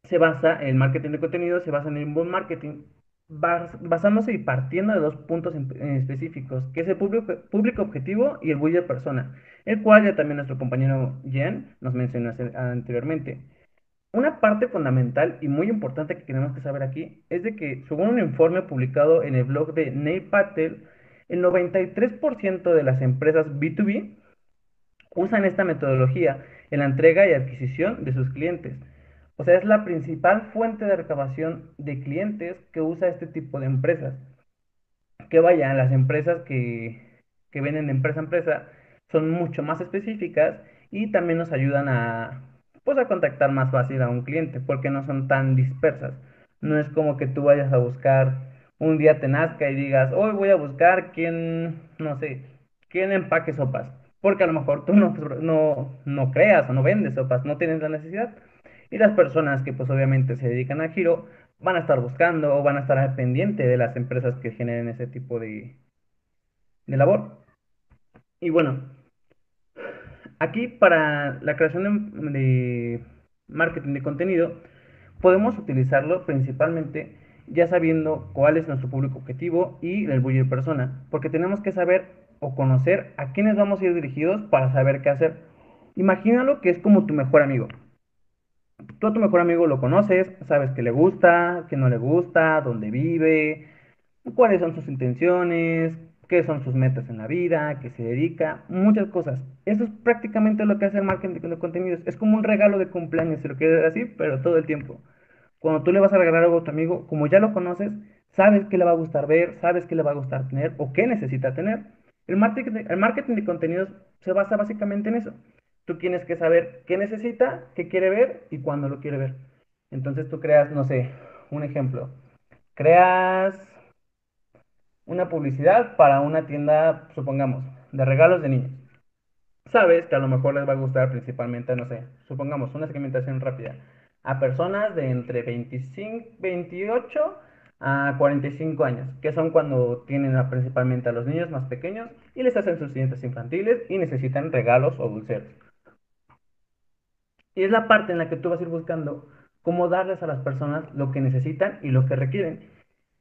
se basa el marketing de contenido, se basa en el inbound marketing, basándose y partiendo de dos puntos específicos, que es el público, público objetivo y el buyer persona, el cual ya también nuestro compañero Jen nos mencionó anteriormente. Una parte fundamental y muy importante que tenemos que saber aquí es de que, según un informe publicado en el blog de Neil Patel, el 93% de las empresas B2B usan esta metodología en la entrega y adquisición de sus clientes. O sea, es la principal fuente de recabación de clientes que usa este tipo de empresas. Que vayan, las empresas que, que venden de empresa a empresa son mucho más específicas y también nos ayudan a, pues a contactar más fácil a un cliente, porque no son tan dispersas. No es como que tú vayas a buscar, un día te nazca y digas, hoy voy a buscar quién, no sé, quién empaque sopas, porque a lo mejor tú no, no, no creas o no vendes sopas, no tienes la necesidad. Y las personas que pues obviamente se dedican a giro van a estar buscando o van a estar al pendiente de las empresas que generen ese tipo de, de labor. Y bueno, aquí para la creación de, marketing de contenido, podemos utilizarlo principalmente ya sabiendo cuál es nuestro público objetivo y el buyer persona, porque tenemos que saber o conocer a quiénes vamos a ir dirigidos para saber qué hacer. Imagínalo que es como tu mejor amigo. Tú a tu mejor amigo lo conoces, sabes qué le gusta, qué no le gusta, dónde vive, cuáles son sus intenciones, qué son sus metas en la vida, qué se dedica, muchas cosas. Eso es prácticamente lo que hace el marketing de contenidos. Es como un regalo de cumpleaños, si lo quieres así, pero todo el tiempo. Cuando tú le vas a regalar algo a tu amigo, como ya lo conoces, sabes qué le va a gustar ver, sabes qué le va a gustar tener o qué necesita tener. El marketing, el marketing de contenidos se basa básicamente en eso. Tú tienes que saber qué necesita, qué quiere ver y cuándo lo quiere ver. Entonces tú creas, no sé, un ejemplo. Creas una publicidad para una tienda, supongamos, de regalos de niños. Sabes que a lo mejor les va a gustar principalmente, no sé, supongamos, una segmentación rápida a personas de entre 25, 28 a 45 años, que son cuando tienen principalmente a los niños más pequeños y les hacen sus dientes infantiles y necesitan regalos o dulceros. Y es la parte en la que tú vas a ir buscando cómo darles a las personas lo que necesitan y lo que requieren.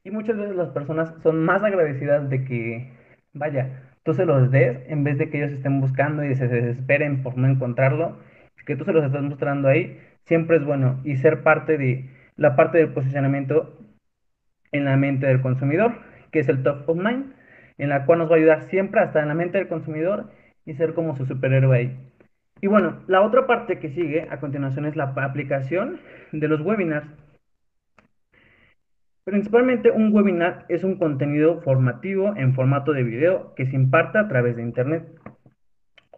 Y muchas veces las personas son más agradecidas de que, vaya, tú se los des en vez de que ellos estén buscando y se desesperen por no encontrarlo, que tú se los estás mostrando ahí, siempre es bueno. Y ser parte de la parte del posicionamiento en la mente del consumidor, que es el top of mind, en la cual nos va a ayudar siempre hasta en la mente del consumidor y ser como su superhéroe ahí. Y bueno, la otra parte que sigue a continuación es la aplicación de los webinars. Principalmente un webinar es un contenido formativo en formato de video que se imparta a través de Internet.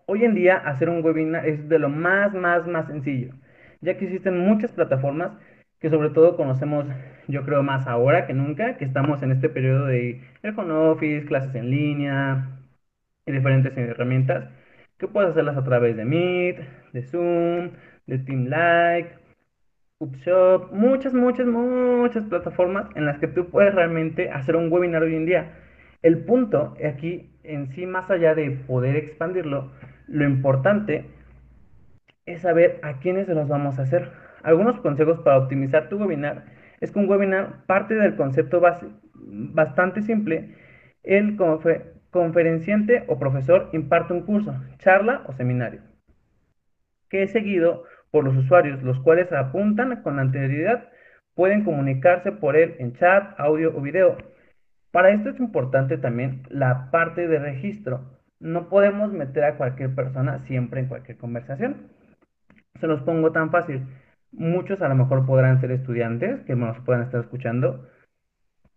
Hoy en día hacer un webinar es de lo más, más, más sencillo, ya que existen muchas plataformas que sobre todo conocemos, yo creo, más ahora que nunca, que estamos en este periodo de el office, clases en línea y diferentes herramientas, que puedes hacerlas a través de Meet, de Zoom, de TeamLike, Upshop, muchas, muchas, muchas plataformas en las que tú puedes realmente hacer un webinar hoy en día. El punto aquí en sí, más allá de poder expandirlo, lo importante es saber a quiénes se los vamos a hacer. Algunos consejos para optimizar tu webinar es que un webinar parte del concepto base, bastante simple. El conferenciante o profesor imparte un curso, charla o seminario, que es seguido por los usuarios, los cuales apuntan con anterioridad, pueden comunicarse por él en chat, audio o video. Para esto es importante también la parte de registro. No podemos meter a cualquier persona siempre en cualquier conversación. Se los pongo tan fácil. Muchos a lo mejor podrán ser estudiantes que nos puedan estar escuchando.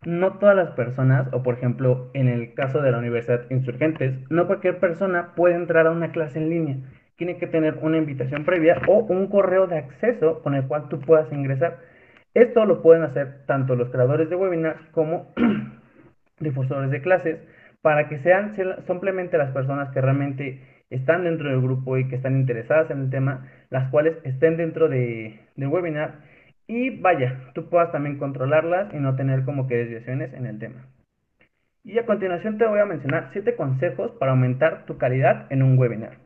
No todas las personas, o por ejemplo en el caso de la Universidad Insurgentes, no cualquier persona puede entrar a una clase en línea tiene que tener una invitación previa o un correo de acceso con el cual tú puedas ingresar. Esto lo pueden hacer tanto los creadores de webinars como [CLEARS THROAT] difusores de clases para que sean simplemente las personas que realmente están dentro del grupo y que están interesadas en el tema, las cuales estén dentro de, del webinar y vaya, tú puedas también controlarlas y no tener como que desviaciones en el tema. Y a continuación te voy a mencionar siete consejos para aumentar tu calidad en un webinar.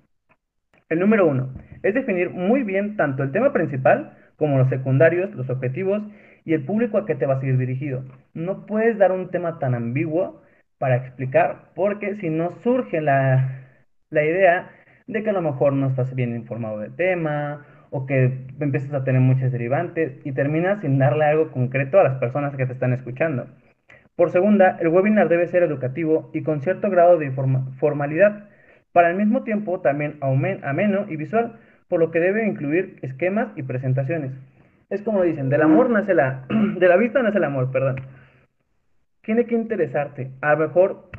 El número uno es definir muy bien tanto el tema principal como los secundarios, los objetivos y el público a que te vas a ir dirigido. No puedes dar un tema tan ambiguo para explicar porque si no surge la, la idea de que a lo mejor no estás bien informado del tema o que empiezas a tener muchas derivantes y terminas sin darle algo concreto a las personas que te están escuchando. Por segunda, el webinar debe ser educativo y con cierto grado de formalidad para el mismo tiempo también ameno y visual, por lo que debe incluir esquemas y presentaciones. Es como dicen, del amor nace la, [CLEARS THROAT] de la vista nace el amor, perdón. Tiene que interesarte. A lo mejor,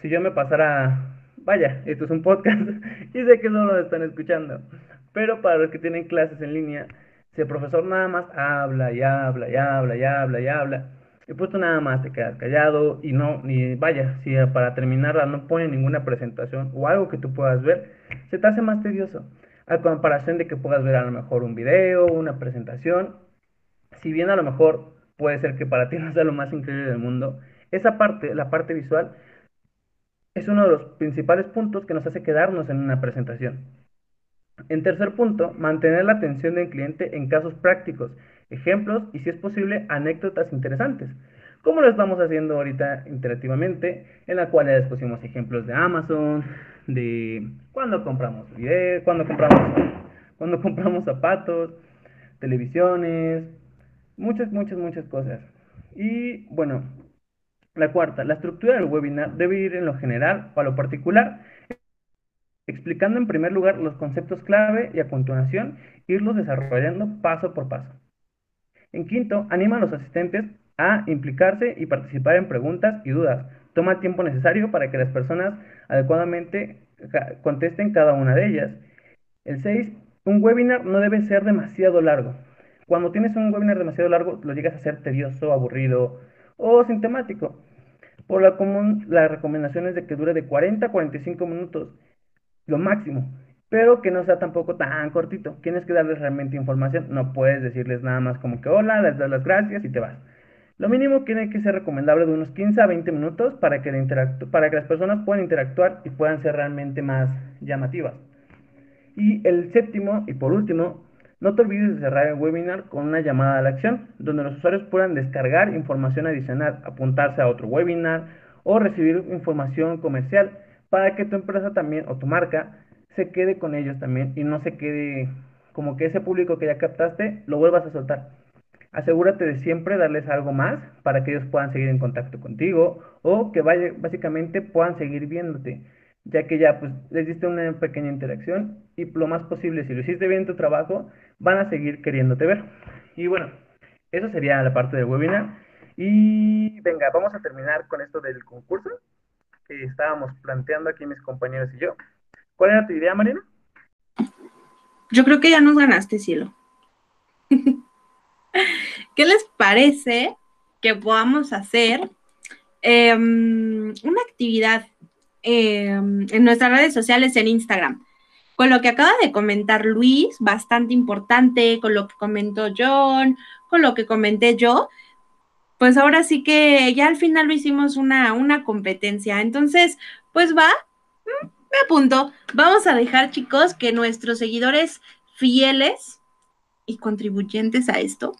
si yo me pasara, vaya, esto es un podcast [LAUGHS] y sé que no lo están escuchando, Pero para los que tienen clases en línea, si el profesor nada más habla y habla y habla y habla y habla, y pues tú nada más te quedas callado y no, ni vaya, si para terminarla no pone ninguna presentación o algo que tú puedas ver, se te hace más tedioso. A comparación de que puedas ver a lo mejor un video, una presentación, si bien a lo mejor puede ser que para ti [LAUGHS] no sea lo más increíble del mundo, esa parte, la parte visual, es uno de los principales puntos que nos hace quedarnos en una presentación. En tercer punto, mantener la atención del cliente en casos prácticos, ejemplos y si es posible anécdotas interesantes, como lo estamos haciendo ahorita interactivamente, en la cual ya les pusimos ejemplos de Amazon, de cuando compramos video, cuando compramos, cuando compramos zapatos, televisiones, muchas, muchas, muchas cosas. Y bueno, la cuarta, la estructura del webinar debe ir en lo general o a lo particular, explicando en primer lugar los conceptos clave y a continuación irlos desarrollando paso por paso. En quinto, anima a los asistentes a implicarse y participar en preguntas y dudas. Toma el tiempo necesario para que las personas adecuadamente contesten cada una de ellas. El 6, un webinar no debe ser demasiado largo. Cuando tienes un webinar demasiado largo, lo llegas a ser tedioso, aburrido o sintemático. Por lo común, la recomendación es de que dure de 40 a 45 minutos, lo máximo, pero que no sea tampoco tan cortito. Tienes que darles realmente información, no puedes decirles nada más como que hola, les das las gracias y te vas. Lo mínimo tiene que ser recomendable de unos 15 a 20 minutos para que, para que las personas puedan interactuar y puedan ser realmente más llamativas. Y el séptimo y por último, no te olvides de cerrar el webinar con una llamada a la acción, donde los usuarios puedan descargar información adicional, apuntarse a otro webinar o recibir información comercial para que tu empresa también o tu marca se quede con ellos también y no se quede como que ese público que ya captaste lo vuelvas a soltar. Asegúrate de siempre darles algo más para que ellos puedan seguir en contacto contigo o que básicamente puedan seguir viéndote ya que ya pues les diste una pequeña interacción y lo más posible, si lo hiciste bien tu trabajo, van a seguir queriéndote ver. Y bueno, eso sería la parte del webinar. Y venga, vamos a terminar con esto del concurso estábamos planteando aquí mis compañeros y yo. ¿Cuál era tu idea, Marina? Yo creo que ya nos ganaste, cielo. [LAUGHS] ¿Qué les parece que podamos hacer em, una actividad Em, en nuestras redes sociales en Instagram. Con lo que acaba de comentar Luis, bastante importante, con lo que comentó John, con lo que comenté yo, pues ahora sí que ya al final lo hicimos una, una competencia. Entonces, pues va, mm, me apunto. Vamos a dejar, chicos, que nuestros seguidores fieles y contribuyentes a esto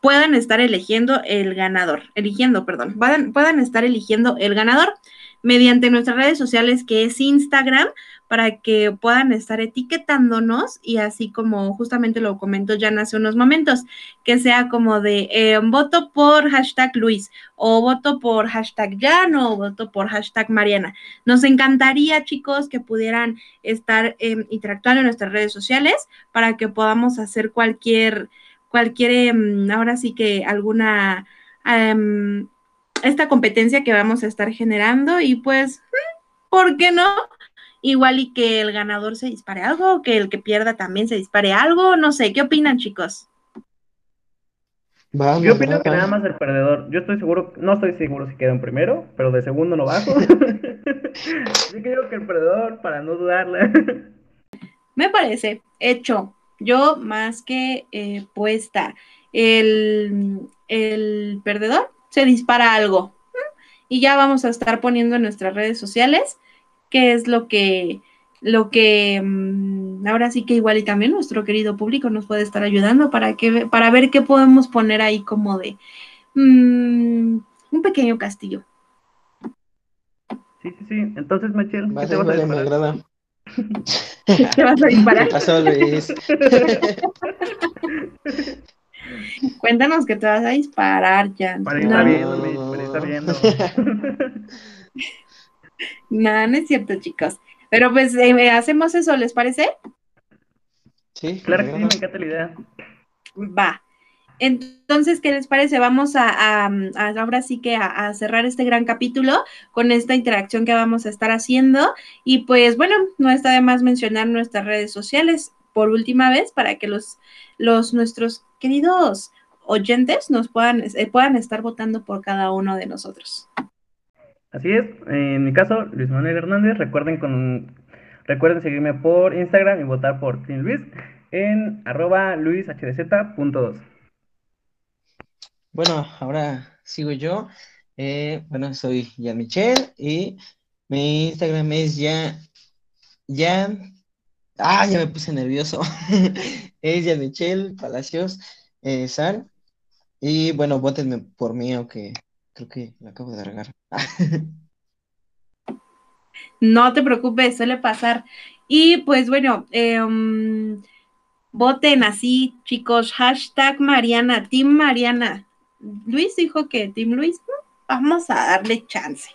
puedan estar eligiendo el ganador, eligiendo, perdón, puedan estar eligiendo el ganador mediante nuestras redes sociales que es Instagram para que puedan estar etiquetándonos y así como justamente lo comentó ya hace unos momentos, que sea como de eh, voto por hashtag Luis o voto por hashtag Jan o voto por hashtag Mariana. Nos encantaría chicos que pudieran estar em, interactuando en nuestras redes sociales para que podamos hacer cualquier, cualquier, em, ahora sí que alguna... Em, esta competencia que vamos a estar generando y pues, ¿por qué no? Igual y que el ganador se dispare algo, que el que pierda también se dispare algo, no sé, ¿qué opinan chicos? Yo opino que nada más el perdedor. Yo estoy seguro, no estoy seguro si queda en primero, pero de segundo no bajo. [LAUGHS] Que digo que el perdedor, para no dudarla. Me parece, hecho. Yo más que eh, puesta. El, el perdedor se dispara algo. Y ya vamos a estar poniendo en nuestras redes sociales qué es lo que, lo que mm, ahora sí que igual y también nuestro querido público nos puede estar ayudando para, que, para ver qué podemos poner ahí como de mm, un pequeño castillo. Sí, sí, sí. Entonces, Michelle, ¿qué te vas a disparar? ¿Qué vas a disparar? [LAUGHS] pasó, Luis? [LAUGHS] Cuéntanos que te vas a disparar, ya. Para ir viendo, para estar viendo. [LAUGHS] no, no es cierto, chicos. Pero pues eh, hacemos eso, ¿les parece? Sí. Claro que sí, me encanta la idea. Va. Entonces, ¿qué les parece? Vamos a, ahora sí que a, cerrar este gran capítulo con esta interacción que vamos a estar haciendo. Y pues bueno, no está de más mencionar nuestras redes sociales por última vez para que los, los nuestros queridos oyentes nos puedan, eh, puedan estar votando por cada uno de nosotros. Así es, en mi caso, Luis Manuel Hernández, recuerden con recuerden seguirme por Instagram y votar por Team Luis en arroba luishdz.2. Bueno, ahora sigo yo. Eh, bueno, soy Jan Michel y mi Instagram es ya, ya, ah, ya me puse nervioso. [LAUGHS] es Jan Michel Palacios eh, San. Y bueno, votenme por mí, aunque creo que me acabo de regar. no te preocupes, suele pasar. Y pues bueno, em, voten así, chicos, hashtag Mariana, Team Mariana. Luis dijo que Team Luis, vamos a darle chance.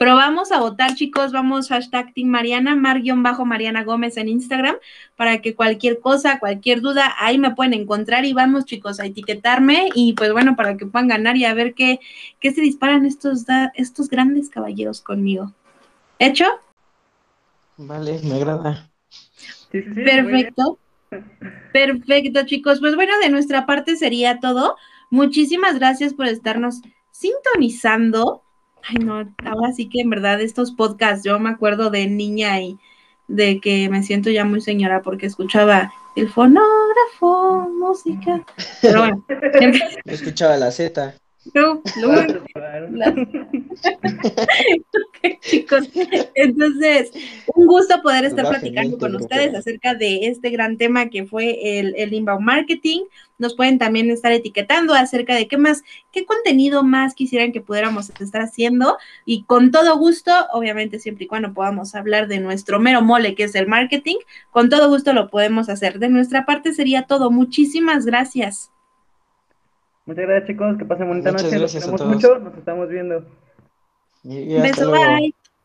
Pero vamos a votar, chicos, vamos hashtag Team Mariana, mar-mariana Gómez en Instagram, para que cualquier cosa, cualquier duda, ahí me pueden encontrar y vamos, chicos, a etiquetarme y pues bueno, para que puedan ganar y a ver qué, qué se disparan estos, estos grandes caballeros conmigo. ¿Hecho? Vale, me agrada. Perfecto. Perfecto, chicos. Pues bueno, de nuestra parte sería todo. Muchísimas gracias por estarnos sintonizando. Ay, no, ahora sí que en verdad estos podcasts, yo me acuerdo de niña y de que me siento ya muy señora porque escuchaba el fonógrafo, música. [LAUGHS] Pero bueno. escuchaba la Z. No, [LAUGHS] chicos, entonces, un gusto poder estar platicando con ustedes acerca de este gran tema que fue el, el inbound marketing. Nos pueden también estar etiquetando acerca de qué más, qué contenido más quisieran que pudiéramos estar haciendo. Y con todo gusto, obviamente, siempre y cuando podamos hablar de nuestro mero mole, que es el marketing, con todo gusto lo podemos hacer. De nuestra parte sería todo. Muchísimas gracias. Muchas gracias, chicos. Que pasen bonita noche. Nos vemos mucho. Nos estamos viendo. Beso, bye.